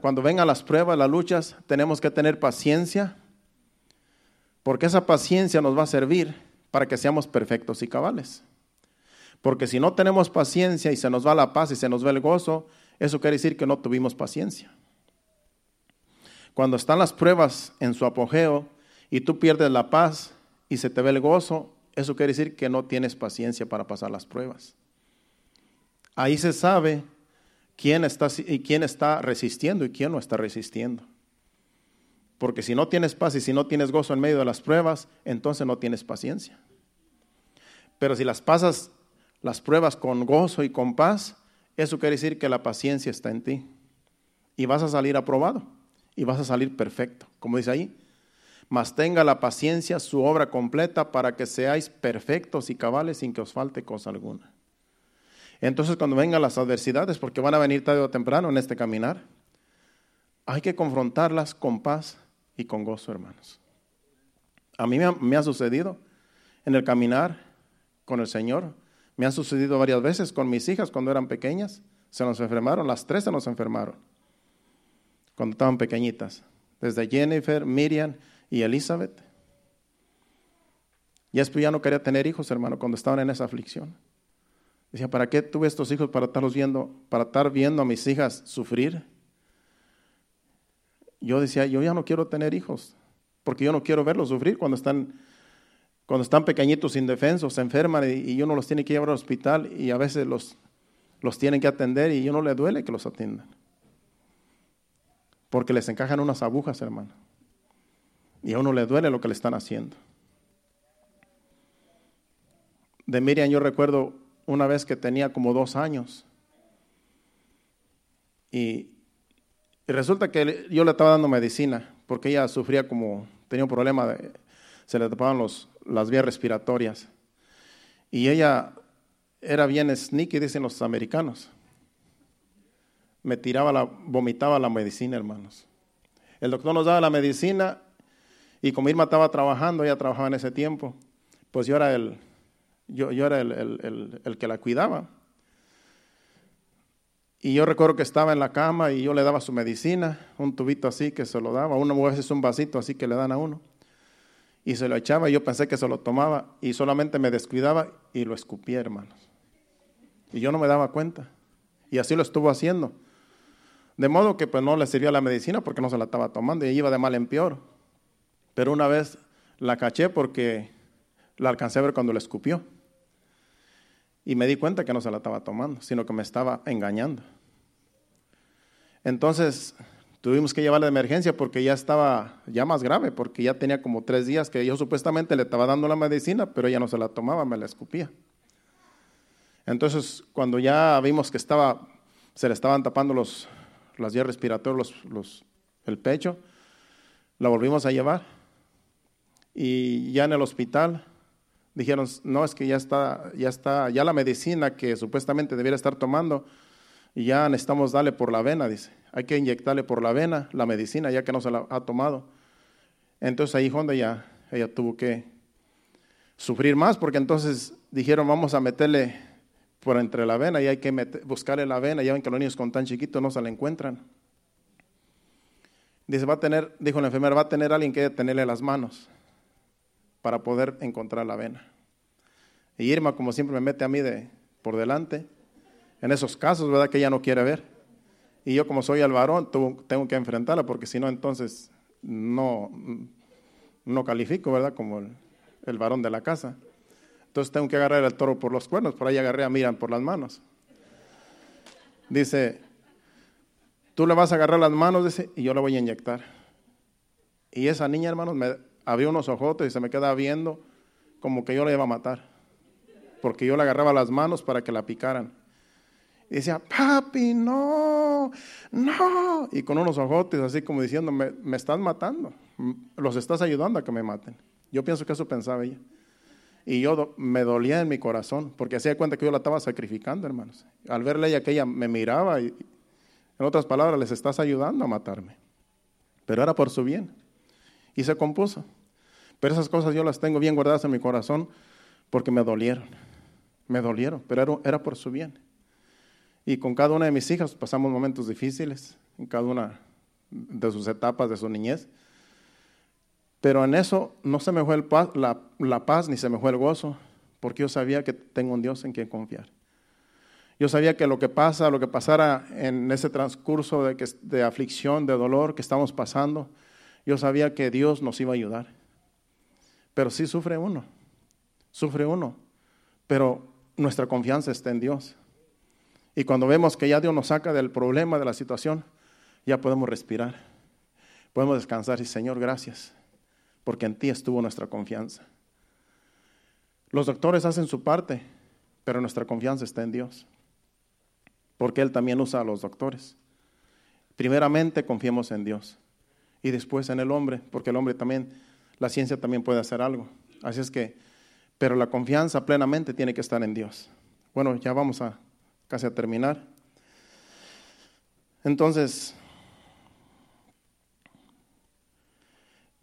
cuando vengan las pruebas, las luchas, tenemos que tener paciencia, porque esa paciencia nos va a servir para que seamos perfectos y cabales. Porque si no tenemos paciencia y se nos va la paz y se nos va el gozo, eso quiere decir que no tuvimos paciencia. Cuando están las pruebas en su apogeo y tú pierdes la paz y se te ve el gozo, eso quiere decir que no tienes paciencia para pasar las pruebas. Ahí se sabe quién está, y quién está resistiendo y quién no está resistiendo. Porque si no tienes paz y si no tienes gozo en medio de las pruebas, entonces no tienes paciencia. Pero si las pasas las pruebas con gozo y con paz, eso quiere decir que la paciencia está en ti. Y vas a salir aprobado. Y vas a salir perfecto. Como dice ahí. Mas tenga la paciencia su obra completa para que seáis perfectos y cabales sin que os falte cosa alguna. Entonces cuando vengan las adversidades, porque van a venir tarde o temprano en este caminar, hay que confrontarlas con paz y con gozo, hermanos. A mí me ha, sucedido en el caminar con el Señor me han sucedido varias veces con mis hijas cuando eran pequeñas. Se nos enfermaron, las tres se nos enfermaron cuando estaban pequeñitas. Desde Jennifer, Miriam y Elizabeth. Y después ya no quería tener hijos, hermano, cuando estaban en esa aflicción. Decía, ¿para qué tuve estos hijos para estarlos viendo, para estar viendo a mis hijas sufrir? Yo decía, yo ya no quiero tener hijos, porque yo no quiero verlos sufrir cuando están cuando están pequeñitos, indefensos, se enferman y, uno los tiene que llevar al hospital y a veces los, los tienen que atender y a uno le duele que los atiendan. Porque les encajan unas agujas, hermano. Y a uno le duele lo que le están haciendo. De Miriam yo recuerdo una vez que tenía como dos años. Y, y resulta que yo le estaba dando medicina porque ella sufría como, tenía un problema de, se le tapaban los, las vías respiratorias. Y ella era bien sneaky, dicen los americanos. Me tiraba la, vomitaba la medicina, hermanos. El doctor nos daba la medicina y como Irma estaba trabajando, ella trabajaba en ese tiempo, pues yo era el, yo, yo era el, el, que la cuidaba. Y yo recuerdo que estaba en la cama y yo le daba su medicina, un tubito así que se lo daba, uno a veces un vasito así que le dan a uno y se lo echaba yo pensé que se lo tomaba y solamente me descuidaba y lo escupía, hermanos. Y yo no me daba cuenta. Y así lo estuvo haciendo. De modo que pues no le sirvió la medicina porque no se la estaba tomando y iba de mal en peor. Pero una vez la caché porque la alcancé a ver cuando la escupió. Y me di cuenta que no se la estaba tomando, sino que me estaba engañando. Entonces, Tuvimos que llevarla de emergencia porque ya estaba ya más grave, porque ya tenía como tres días que yo supuestamente le estaba dando la medicina, pero ella no se la tomaba, me la escupía. Entonces, cuando ya vimos que estaba, se le estaban tapando los, las vías respiratorias, los, el pecho, la volvimos a llevar. Y ya en el hospital dijeron, no, es que ya está, ya está, ya la medicina que supuestamente debiera estar tomando, y ya necesitamos darle por la vena, dice. Hay que inyectarle por la vena la medicina, ya que no se la ha tomado. Entonces ahí Honda ya, ella tuvo que, sufrir más, porque entonces dijeron, vamos a meterle por entre la vena y hay que buscarle la vena. Ya ven que los niños con tan chiquitos no se la encuentran. Dice, va a tener, dijo la enfermera, va a tener alguien que tenerle las manos para poder encontrar la vena. Y Irma, como siempre, me mete a mí de por delante. En esos casos, ¿verdad? Que ella no quiere ver. Y yo, como soy el varón, tengo que enfrentarla, porque si no, entonces no, no califico, ¿verdad? Como el, varón de la casa. Entonces tengo que agarrar el toro por los cuernos. Por ahí agarré a Miran por las manos. Dice, tú le vas a agarrar las manos, dice, y yo le voy a inyectar. Y esa niña, hermanos, me abrió unos ojotes y se me queda viendo como que yo la iba a matar. Porque yo le agarraba las manos para que la picaran. Y decía, papi, no, no. Y con unos ojotes así como diciendo, me, me estás matando. Los estás ayudando a que me maten. Yo pienso que eso pensaba ella. Y yo me dolía en mi corazón, porque hacía cuenta que yo la estaba sacrificando, hermanos. Al verle ella que ella me miraba, y, en otras palabras, les estás ayudando a matarme. Pero era por su bien. Y se compuso. Pero esas cosas yo las tengo bien guardadas en mi corazón porque me dolieron. Me dolieron, pero era, era por su bien. Y con cada una de mis hijas pasamos momentos difíciles, en cada una de sus etapas de su niñez. Pero en eso no se me fue la, paz ni se me fue el gozo, porque yo sabía que tengo un Dios en quien confiar. Yo sabía que lo que pasa, lo que pasara en ese transcurso de, de aflicción, de dolor que estamos pasando, yo sabía que Dios nos iba a ayudar. Pero sí sufre uno, sufre uno, pero nuestra confianza está en Dios. Y cuando vemos que ya Dios nos saca del problema, de la situación, ya podemos respirar, podemos descansar y Señor, gracias porque en ti estuvo nuestra confianza. Los doctores hacen su parte, pero nuestra confianza está en Dios, porque Él también usa a los doctores. Primeramente confiemos en Dios y después en el hombre, porque el hombre también, la ciencia también puede hacer algo. Así es que, pero la confianza plenamente tiene que estar en Dios. Bueno, ya vamos a casi a terminar. Entonces,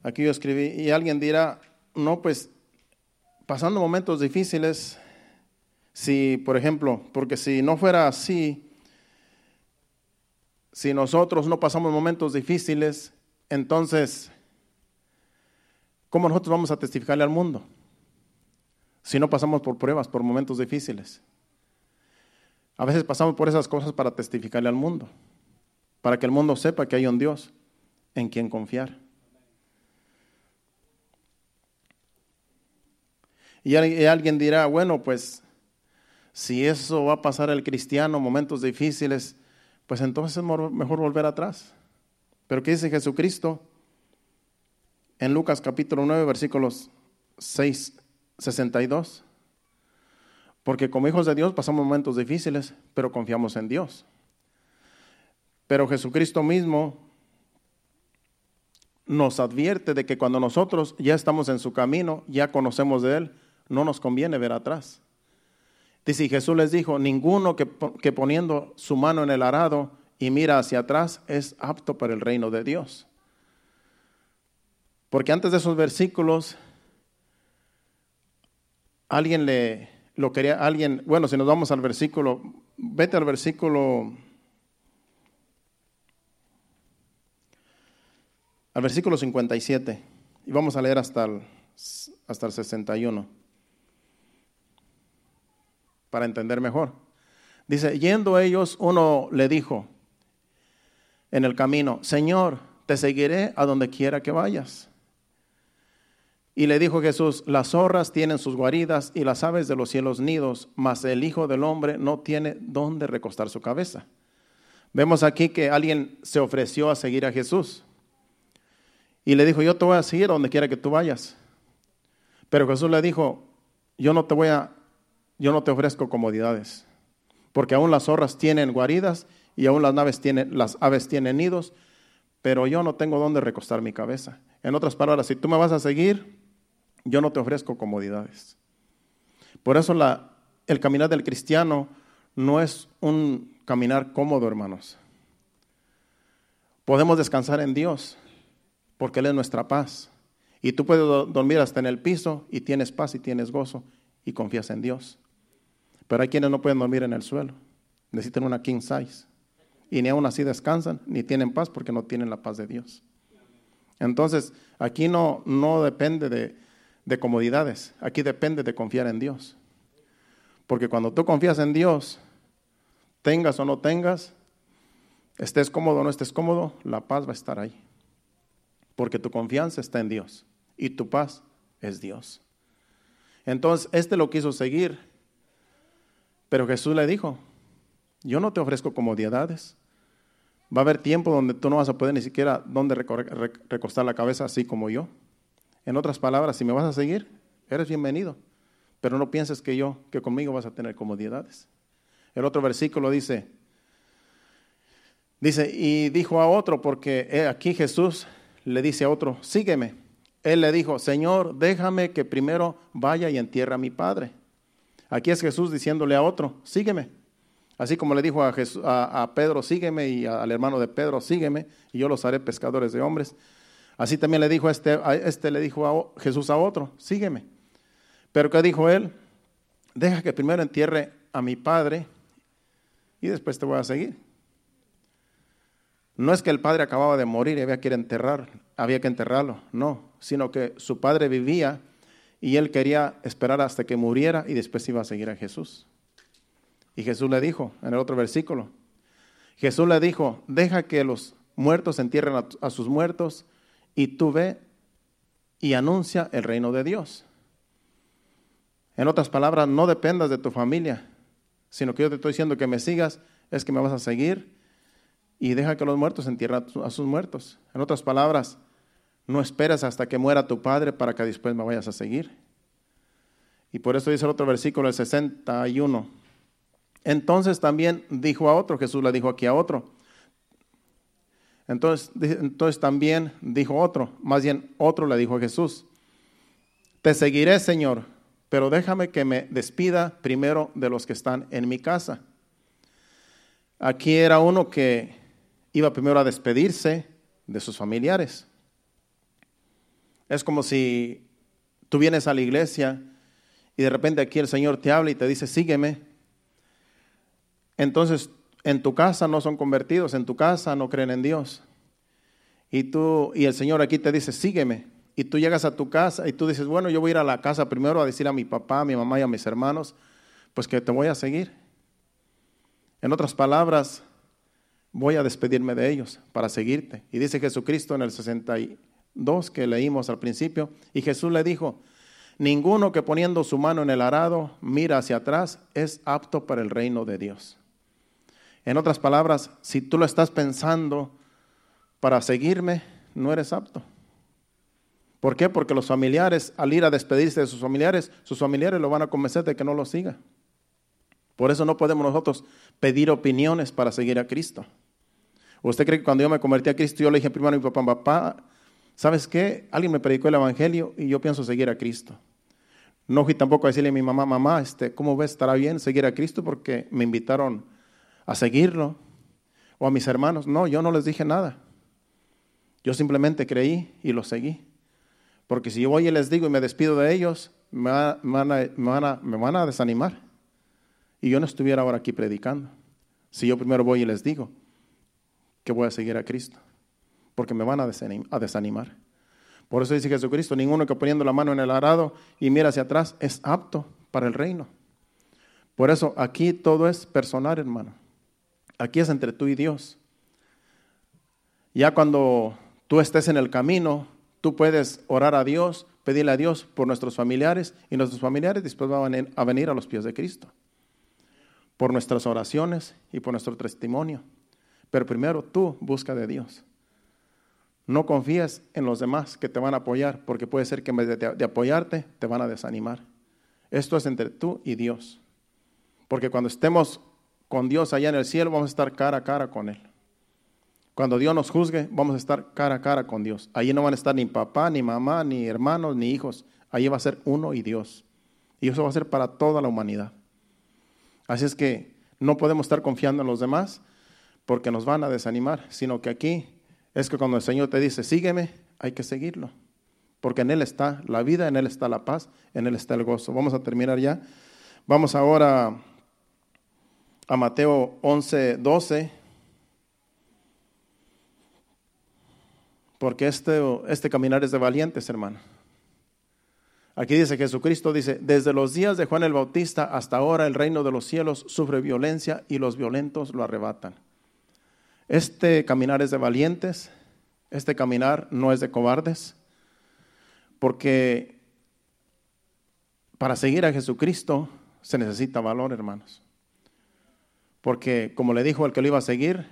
Aquí yo escribí, y alguien dirá, no, pues pasando momentos difíciles, si, por ejemplo, porque si no fuera así, si nosotros no pasamos momentos difíciles, entonces, ¿cómo nosotros vamos a testificarle al mundo? Si no pasamos por pruebas, por momentos difíciles. A veces pasamos por esas cosas para testificarle al mundo, para que el mundo sepa que hay un Dios en quien confiar. Y alguien dirá, bueno, pues si eso va a pasar al cristiano, momentos difíciles, pues entonces es mejor volver atrás. Pero ¿qué dice Jesucristo? En Lucas capítulo 9, versículos 6, 62. Porque como hijos de Dios pasamos momentos difíciles, pero confiamos en Dios. Pero Jesucristo mismo nos advierte de que cuando nosotros ya estamos en su camino, ya conocemos de Él, no nos conviene ver atrás. Dice, Jesús les dijo, ninguno que, que poniendo su mano en el arado y mira hacia atrás es apto para el reino de Dios. Porque antes de esos versículos, alguien le lo quería, alguien, bueno, si nos vamos al versículo, vete al versículo, al versículo 57, y vamos a leer hasta el, hasta el 61 para entender mejor. Dice, yendo ellos, uno le dijo en el camino, Señor, te seguiré a donde quiera que vayas. Y le dijo Jesús, las zorras tienen sus guaridas y las aves de los cielos nidos, mas el Hijo del Hombre no tiene dónde recostar su cabeza. Vemos aquí que alguien se ofreció a seguir a Jesús. Y le dijo, yo te voy a seguir a donde quiera que tú vayas. Pero Jesús le dijo, yo no te voy a yo no te ofrezco comodidades, porque aún las zorras tienen guaridas y aún las, naves tienen, las aves tienen nidos, pero yo no tengo dónde recostar mi cabeza. En otras palabras, si tú me vas a seguir, yo no te ofrezco comodidades. Por eso el caminar del cristiano no es un caminar cómodo, hermanos. Podemos descansar en Dios, porque Él es nuestra paz. Y tú puedes dormir hasta en el piso y tienes paz y tienes gozo y confías en Dios. Pero hay quienes no pueden dormir en el suelo. Necesitan una king size. Y ni aún así descansan, ni tienen paz porque no tienen la paz de Dios. Entonces, aquí no, no depende de, de comodidades, aquí depende de confiar en Dios. Porque cuando tú confías en Dios, tengas o no tengas, estés cómodo o no estés cómodo, la paz va a estar ahí. Porque tu confianza está en Dios y tu paz es Dios. Entonces, este lo quiso seguir, pero Jesús le dijo, yo no te ofrezco comodidades. Va a haber tiempo donde tú no vas a poder ni siquiera donde recostar la cabeza así como yo. En otras palabras, si me vas a seguir, eres bienvenido, pero no pienses que yo, que conmigo vas a tener comodidades. El otro versículo dice, dice, y dijo a otro, porque aquí Jesús le dice a otro, sígueme. Él le dijo, Señor, déjame que primero vaya y entierre a mi padre. Aquí es Jesús diciéndole a otro, sígueme. Así como le dijo a, a, Pedro, sígueme, y al hermano de Pedro, sígueme, y yo los haré pescadores de hombres. Así también le dijo a este, a este le dijo a Jesús a otro, sígueme. Pero ¿qué dijo él? Deja que primero entierre a mi padre y después te voy a seguir. No es que el padre acababa de morir y había que enterrar, había que enterrarlo, no, sino que su padre vivía y él quería esperar hasta que muriera y después iba a seguir a Jesús. Y Jesús le dijo en el otro versículo, Jesús le dijo, deja que los muertos entierren a, sus muertos y tú ve y anuncia el reino de Dios. En otras palabras, no dependas de tu familia, sino que yo te estoy diciendo que me sigas, es que me vas a seguir y deja que los muertos entierren a sus muertos. En otras palabras, no esperes hasta que muera tu padre para que después me vayas a seguir. Y por eso dice el otro versículo, el 61. Entonces también dijo a otro, Jesús le dijo aquí a otro. Entonces, entonces también dijo otro, más bien otro le dijo a Jesús, te seguiré Señor, pero déjame que me despida primero de los que están en mi casa. Aquí era uno que iba primero a despedirse de sus familiares. Es como si tú vienes a la iglesia y de repente aquí el Señor te habla y te dice, sígueme entonces en tu casa no son convertidos, en tu casa no creen en Dios. Y tú y el Señor aquí te dice, "Sígueme." Y tú llegas a tu casa y tú dices, "Bueno, yo voy a ir a la casa primero a decir a mi papá, a mi mamá y a mis hermanos, pues que te voy a seguir." En otras palabras, voy a despedirme de ellos para seguirte. Y dice Jesucristo en el 62 que leímos al principio, y Jesús le dijo, Ninguno que poniendo su mano en el arado mira hacia atrás es apto para el reino de Dios. En otras palabras, si tú lo estás pensando para seguirme, no eres apto. ¿Por qué? Porque los familiares, al ir a despedirse de sus familiares, sus familiares lo van a convencer de que no lo siga. Por eso no podemos nosotros pedir opiniones para seguir a Cristo. ¿Usted cree que cuando yo me convertí a Cristo, yo le dije primero a mi papá, papá, ¿sabes qué? Alguien me predicó el Evangelio y yo pienso seguir a Cristo. No fui tampoco a decirle a mi mamá, mamá, este, ¿cómo ves? ¿Estará bien seguir a Cristo? Porque me invitaron a seguirlo, o a mis hermanos. No, yo no les dije nada. Yo simplemente creí y lo seguí. Porque si yo voy y les digo y me despido de ellos, me van a, me van a, desanimar. Y yo no estuviera ahora aquí predicando. Si yo primero voy y les digo que voy a seguir a Cristo. Porque me van a desanimar. Por eso dice Jesucristo, ninguno que poniendo la mano en el arado y mira hacia atrás es apto para el reino. Por eso aquí todo es personal, hermano. Aquí es entre tú y Dios. Ya cuando tú estés en el camino, tú puedes orar a Dios, pedirle a Dios por nuestros familiares y nuestros familiares después van a venir a los pies de Cristo. Por nuestras oraciones y por nuestro testimonio. Pero primero tú busca de Dios. No confíes en los demás que te van a apoyar, porque puede ser que en vez de, de apoyarte, te van a desanimar. Esto es entre tú y Dios. Porque cuando estemos con Dios allá en el cielo, vamos a estar cara a cara con Él. Cuando Dios nos juzgue, vamos a estar cara a cara con Dios. Allí no van a estar ni papá, ni mamá, ni hermanos, ni hijos. Allí va a ser uno y Dios. Y eso va a ser para toda la humanidad. Así es que no podemos estar confiando en los demás porque nos van a desanimar, sino que aquí es que cuando el Señor te dice, sígueme, hay que seguirlo. porque en Él está la vida, en Él está la paz, en Él está el gozo. Vamos a terminar ya. Vamos ahora a Mateo 11, 12. Porque este, este caminar es de valientes, hermano. Aquí dice Jesucristo, dice, desde los días de Juan el Bautista hasta ahora el reino de los cielos sufre violencia y los violentos lo arrebatan. Este caminar es de valientes, este caminar no es de cobardes, porque para seguir a Jesucristo se necesita valor, hermanos. Porque como le dijo el que lo iba a seguir,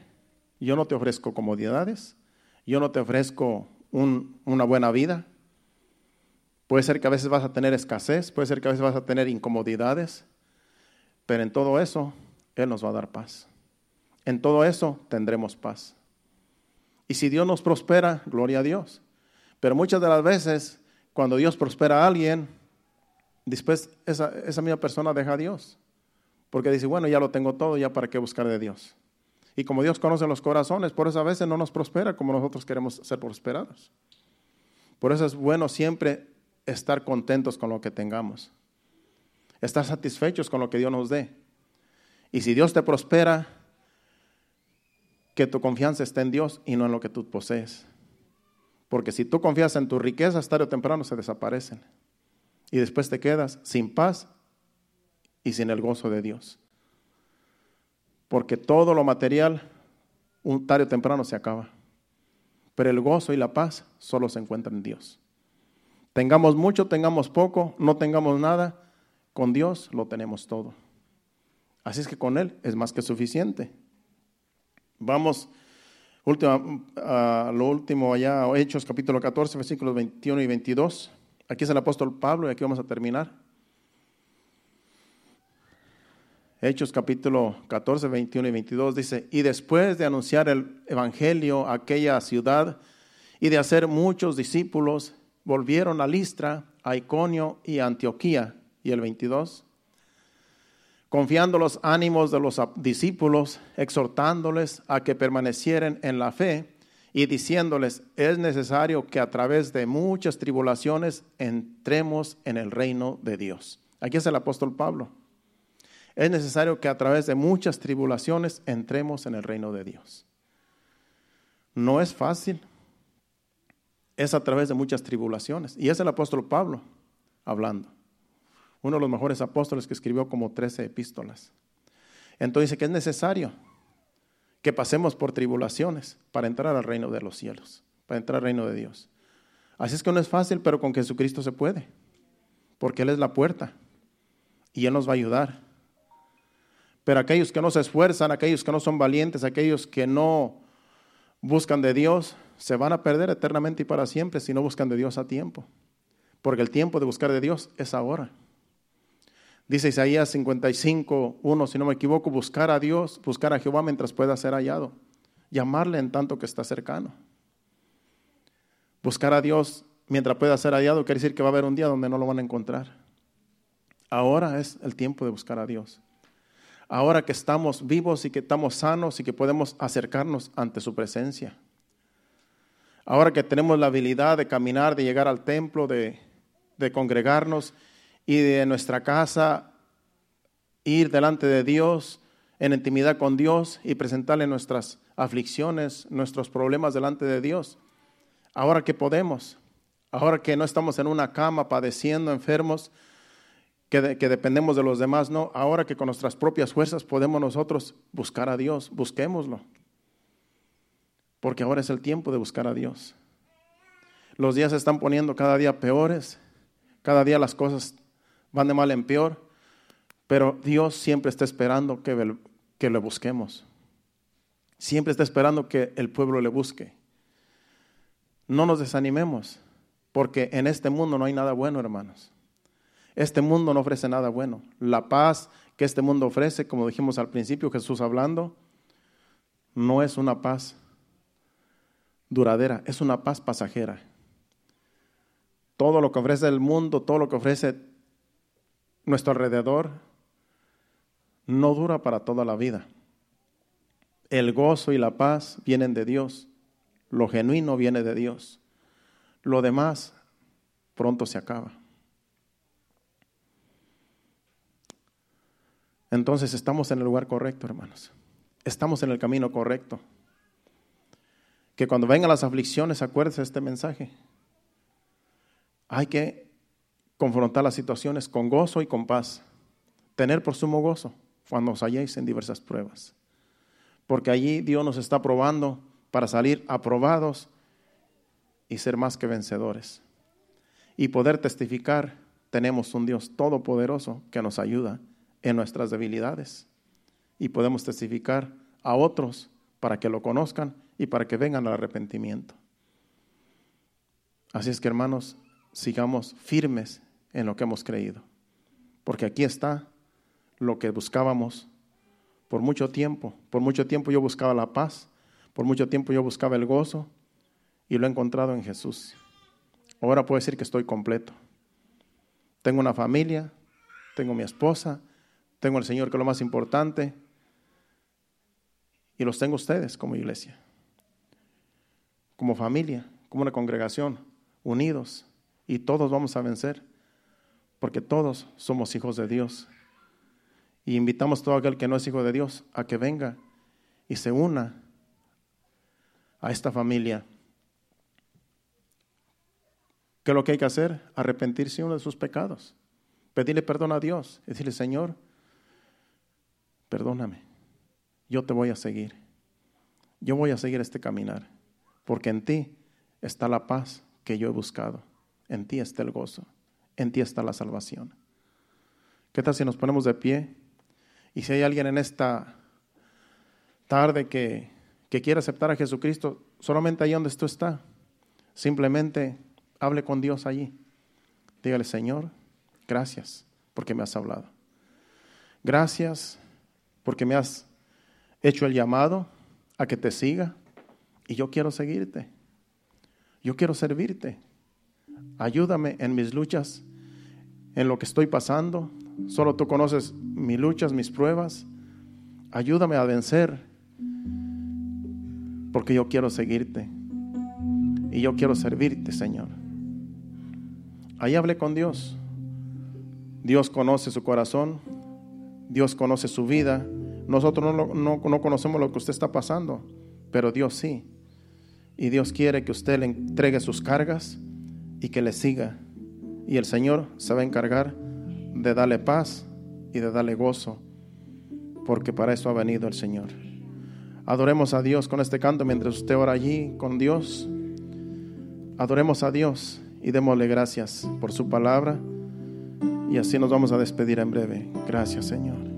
yo no te ofrezco comodidades, yo no te ofrezco una buena vida, Puede ser que a veces vas a tener escasez, puede ser que a veces vas a tener incomodidades, pero en todo eso Él nos va a dar paz. En todo eso tendremos paz. Y si Dios nos prospera, gloria a Dios. Pero muchas de las veces, cuando Dios prospera a alguien, después esa, esa misma persona deja a Dios. Porque dice, bueno, ya lo tengo todo, ya para qué buscar de Dios. Y como Dios conoce los corazones, por eso a veces no nos prospera como nosotros queremos ser prosperados. Por eso es bueno siempre estar contentos con lo que tengamos. Estar satisfechos con lo que Dios nos dé. Y si Dios te prospera, que tu confianza esté en Dios y no en lo que tú posees. Porque si tú confías en tu riqueza, tarde o temprano se desaparecen. Y después te quedas sin paz y sin el gozo de Dios. Porque todo lo material, un tarde o temprano se acaba. Pero el gozo y la paz solo se encuentran en Dios. Tengamos mucho, tengamos poco, no tengamos nada, con Dios lo tenemos todo. Así es que con Él es más que suficiente. Vamos a lo último allá, Hechos capítulo 14, versículos 21 y 22. Aquí es el apóstol Pablo y aquí vamos a terminar. Hechos capítulo 14, 21 y 22 dice, y después de anunciar el Evangelio a aquella ciudad y de hacer muchos discípulos, volvieron a Listra, a Iconio y a Antioquía. Y el 22, confiando los ánimos de los discípulos, exhortándoles a que permanecieran en la fe y diciéndoles, es necesario que a través de muchas tribulaciones entremos en el reino de Dios. Aquí es el apóstol Pablo. Es necesario que a través de muchas tribulaciones entremos en el reino de Dios. No es fácil, es a través de muchas tribulaciones. Y es el apóstol Pablo hablando. Uno de los mejores apóstoles que escribió como 13 epístolas. Entonces dice que es necesario que pasemos por tribulaciones para entrar al reino de los cielos, para entrar al reino de Dios. Así es que no es fácil, pero con Jesucristo se puede, porque Él es la puerta y Él nos va a ayudar. Pero aquellos que no se esfuerzan, aquellos que no son valientes, aquellos que no buscan de Dios, se van a perder eternamente y para siempre si no buscan de Dios a tiempo. Porque el tiempo de buscar de Dios es ahora. Dice Isaías 55, 1, si no me equivoco, buscar a Dios, buscar a Jehová mientras pueda ser hallado. Llamarle en tanto que está cercano. Buscar a Dios mientras pueda ser hallado quiere decir que va a haber un día donde no lo van a encontrar. Ahora es el tiempo de buscar a Dios. Ahora que estamos vivos y que estamos sanos y que podemos acercarnos ante su presencia. Ahora que tenemos la habilidad de caminar, de llegar al templo, de, congregarnos y de nuestra casa ir delante de Dios en intimidad con Dios y presentarle nuestras aflicciones, nuestros problemas delante de Dios. Ahora que podemos, ahora que no estamos en una cama padeciendo enfermos, que, dependemos de los demás, no, ahora que con nuestras propias fuerzas podemos nosotros buscar a Dios, busquémoslo porque ahora es el tiempo de buscar a Dios. Los días se están poniendo cada día peores, cada día las cosas van de mal en peor, pero Dios siempre está esperando que, que le busquemos. Siempre está esperando que el pueblo le busque. No nos desanimemos, porque en este mundo no hay nada bueno, hermanos. Este mundo no ofrece nada bueno. La paz que este mundo ofrece, como dijimos al principio, Jesús hablando, no es una paz duradera, es una paz pasajera. Todo lo que ofrece el mundo, todo lo que ofrece nuestro alrededor, no dura para toda la vida. El gozo y la paz vienen de Dios. Lo genuino viene de Dios. Lo demás pronto se acaba. Entonces estamos en el lugar correcto, hermanos. Estamos en el camino correcto. Que cuando vengan las aflicciones, acuérdese de este mensaje. Hay que confrontar las situaciones con gozo y con paz. Tener por sumo gozo cuando os halléis en diversas pruebas. Porque allí Dios nos está probando para salir aprobados y ser más que vencedores. Y poder testificar, tenemos un Dios todopoderoso que nos ayuda en nuestras debilidades. Y podemos testificar a otros para que lo conozcan y para que vengan al arrepentimiento. Así es que hermanos, sigamos firmes en lo que hemos creído. Porque aquí está lo que buscábamos por mucho tiempo. Por mucho tiempo yo buscaba la paz, por mucho tiempo yo buscaba el gozo y lo he encontrado en Jesús. Ahora puedo decir que estoy completo. Tengo una familia, tengo mi esposa, tengo el Señor que es lo más importante y los tengo ustedes como iglesia, como familia, como una congregación, unidos y todos vamos a vencer porque todos somos hijos de Dios. Y invitamos a todo aquel que no es hijo de Dios a que venga y se una a esta familia. ¿Qué es lo que hay que hacer? Arrepentirse uno de sus pecados. Pedirle perdón a Dios. Decirle, Señor, perdóname. Yo te voy a seguir. Yo voy a seguir este caminar. Porque en ti está la paz que yo he buscado. En ti está el gozo en ti está la salvación. ¿Qué tal si nos ponemos de pie? Y si hay alguien en esta tarde que, que quiere aceptar a Jesucristo, solamente ahí donde tú está, simplemente hable con Dios allí. Dígale, Señor, gracias porque me has hablado. Gracias porque me has hecho el llamado a que te siga y yo quiero seguirte. Yo quiero servirte. Ayúdame en mis luchas, en lo que estoy pasando. Solo tú conoces mis luchas, mis pruebas. Ayúdame a vencer, porque yo quiero seguirte y yo quiero servirte, Señor. Ahí hablé con Dios. Dios conoce su corazón, Dios conoce su vida. Nosotros no, no, no, conocemos lo que usted está pasando, pero Dios sí. Y Dios quiere que usted le entregue sus cargas y que le siga. Y el Señor se va a encargar de darle paz y de darle gozo, porque para eso ha venido el Señor. Adoremos a Dios con este canto mientras usted ora allí con Dios. Adoremos a Dios y démosle gracias por su palabra. Y así nos vamos a despedir en breve. Gracias, Señor.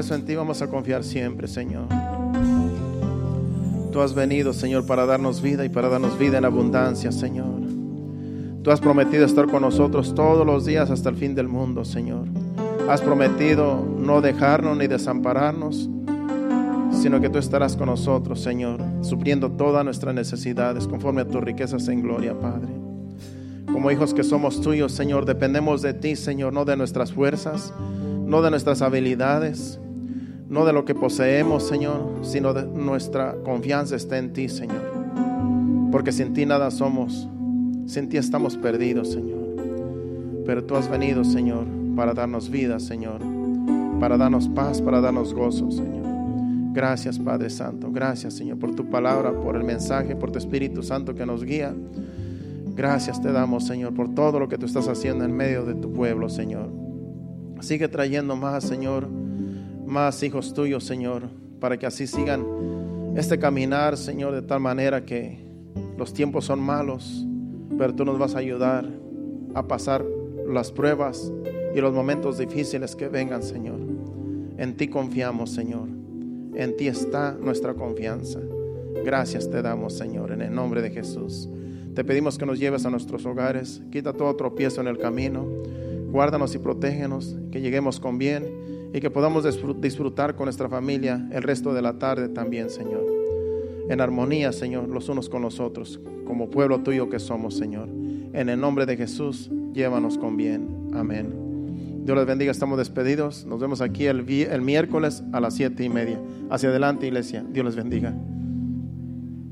Eso en ti vamos a confiar siempre, Señor. Tú has venido, Señor, para darnos vida y para darnos vida en abundancia, Señor. Tú has prometido estar con nosotros todos los días hasta el fin del mundo, Señor. Has prometido no dejarnos ni desampararnos, sino que tú estarás con nosotros, Señor, supliendo todas nuestras necesidades conforme a tus riquezas en gloria, Padre. Como hijos que somos tuyos, Señor, dependemos de ti, Señor, no de nuestras fuerzas, no de nuestras habilidades, no de lo que poseemos, Señor, sino de nuestra confianza está en ti, Señor. Porque sin ti nada somos, sin ti estamos perdidos, Señor. Pero tú has venido, Señor, para darnos vida, Señor, para darnos paz, para darnos gozo, Señor. Gracias, Padre Santo. Gracias, Señor, por tu palabra, por el mensaje, por tu Espíritu Santo que nos guía. Gracias te damos, Señor, por todo lo que tú estás haciendo en medio de tu pueblo, Señor. Sigue trayendo más, Señor más hijos tuyos, Señor, para que así sigan este caminar, Señor, de tal manera que los tiempos son malos, pero tú nos vas a ayudar a pasar las pruebas y los momentos difíciles que vengan, Señor. En ti confiamos, Señor. En ti está nuestra confianza. Gracias te damos, Señor, en el nombre de Jesús. Te pedimos que nos lleves a nuestros hogares, quita todo tropiezo en el camino, guárdanos y protégenos, que lleguemos con bien y que podamos disfrutar con nuestra familia el resto de la tarde también, Señor. En armonía, Señor, los unos con los otros, como pueblo tuyo que somos, Señor. En el nombre de Jesús, llévanos con bien. Amén. Dios les bendiga, estamos despedidos. Nos vemos aquí el, el miércoles a las siete y media. Hacia adelante, iglesia. Dios les bendiga.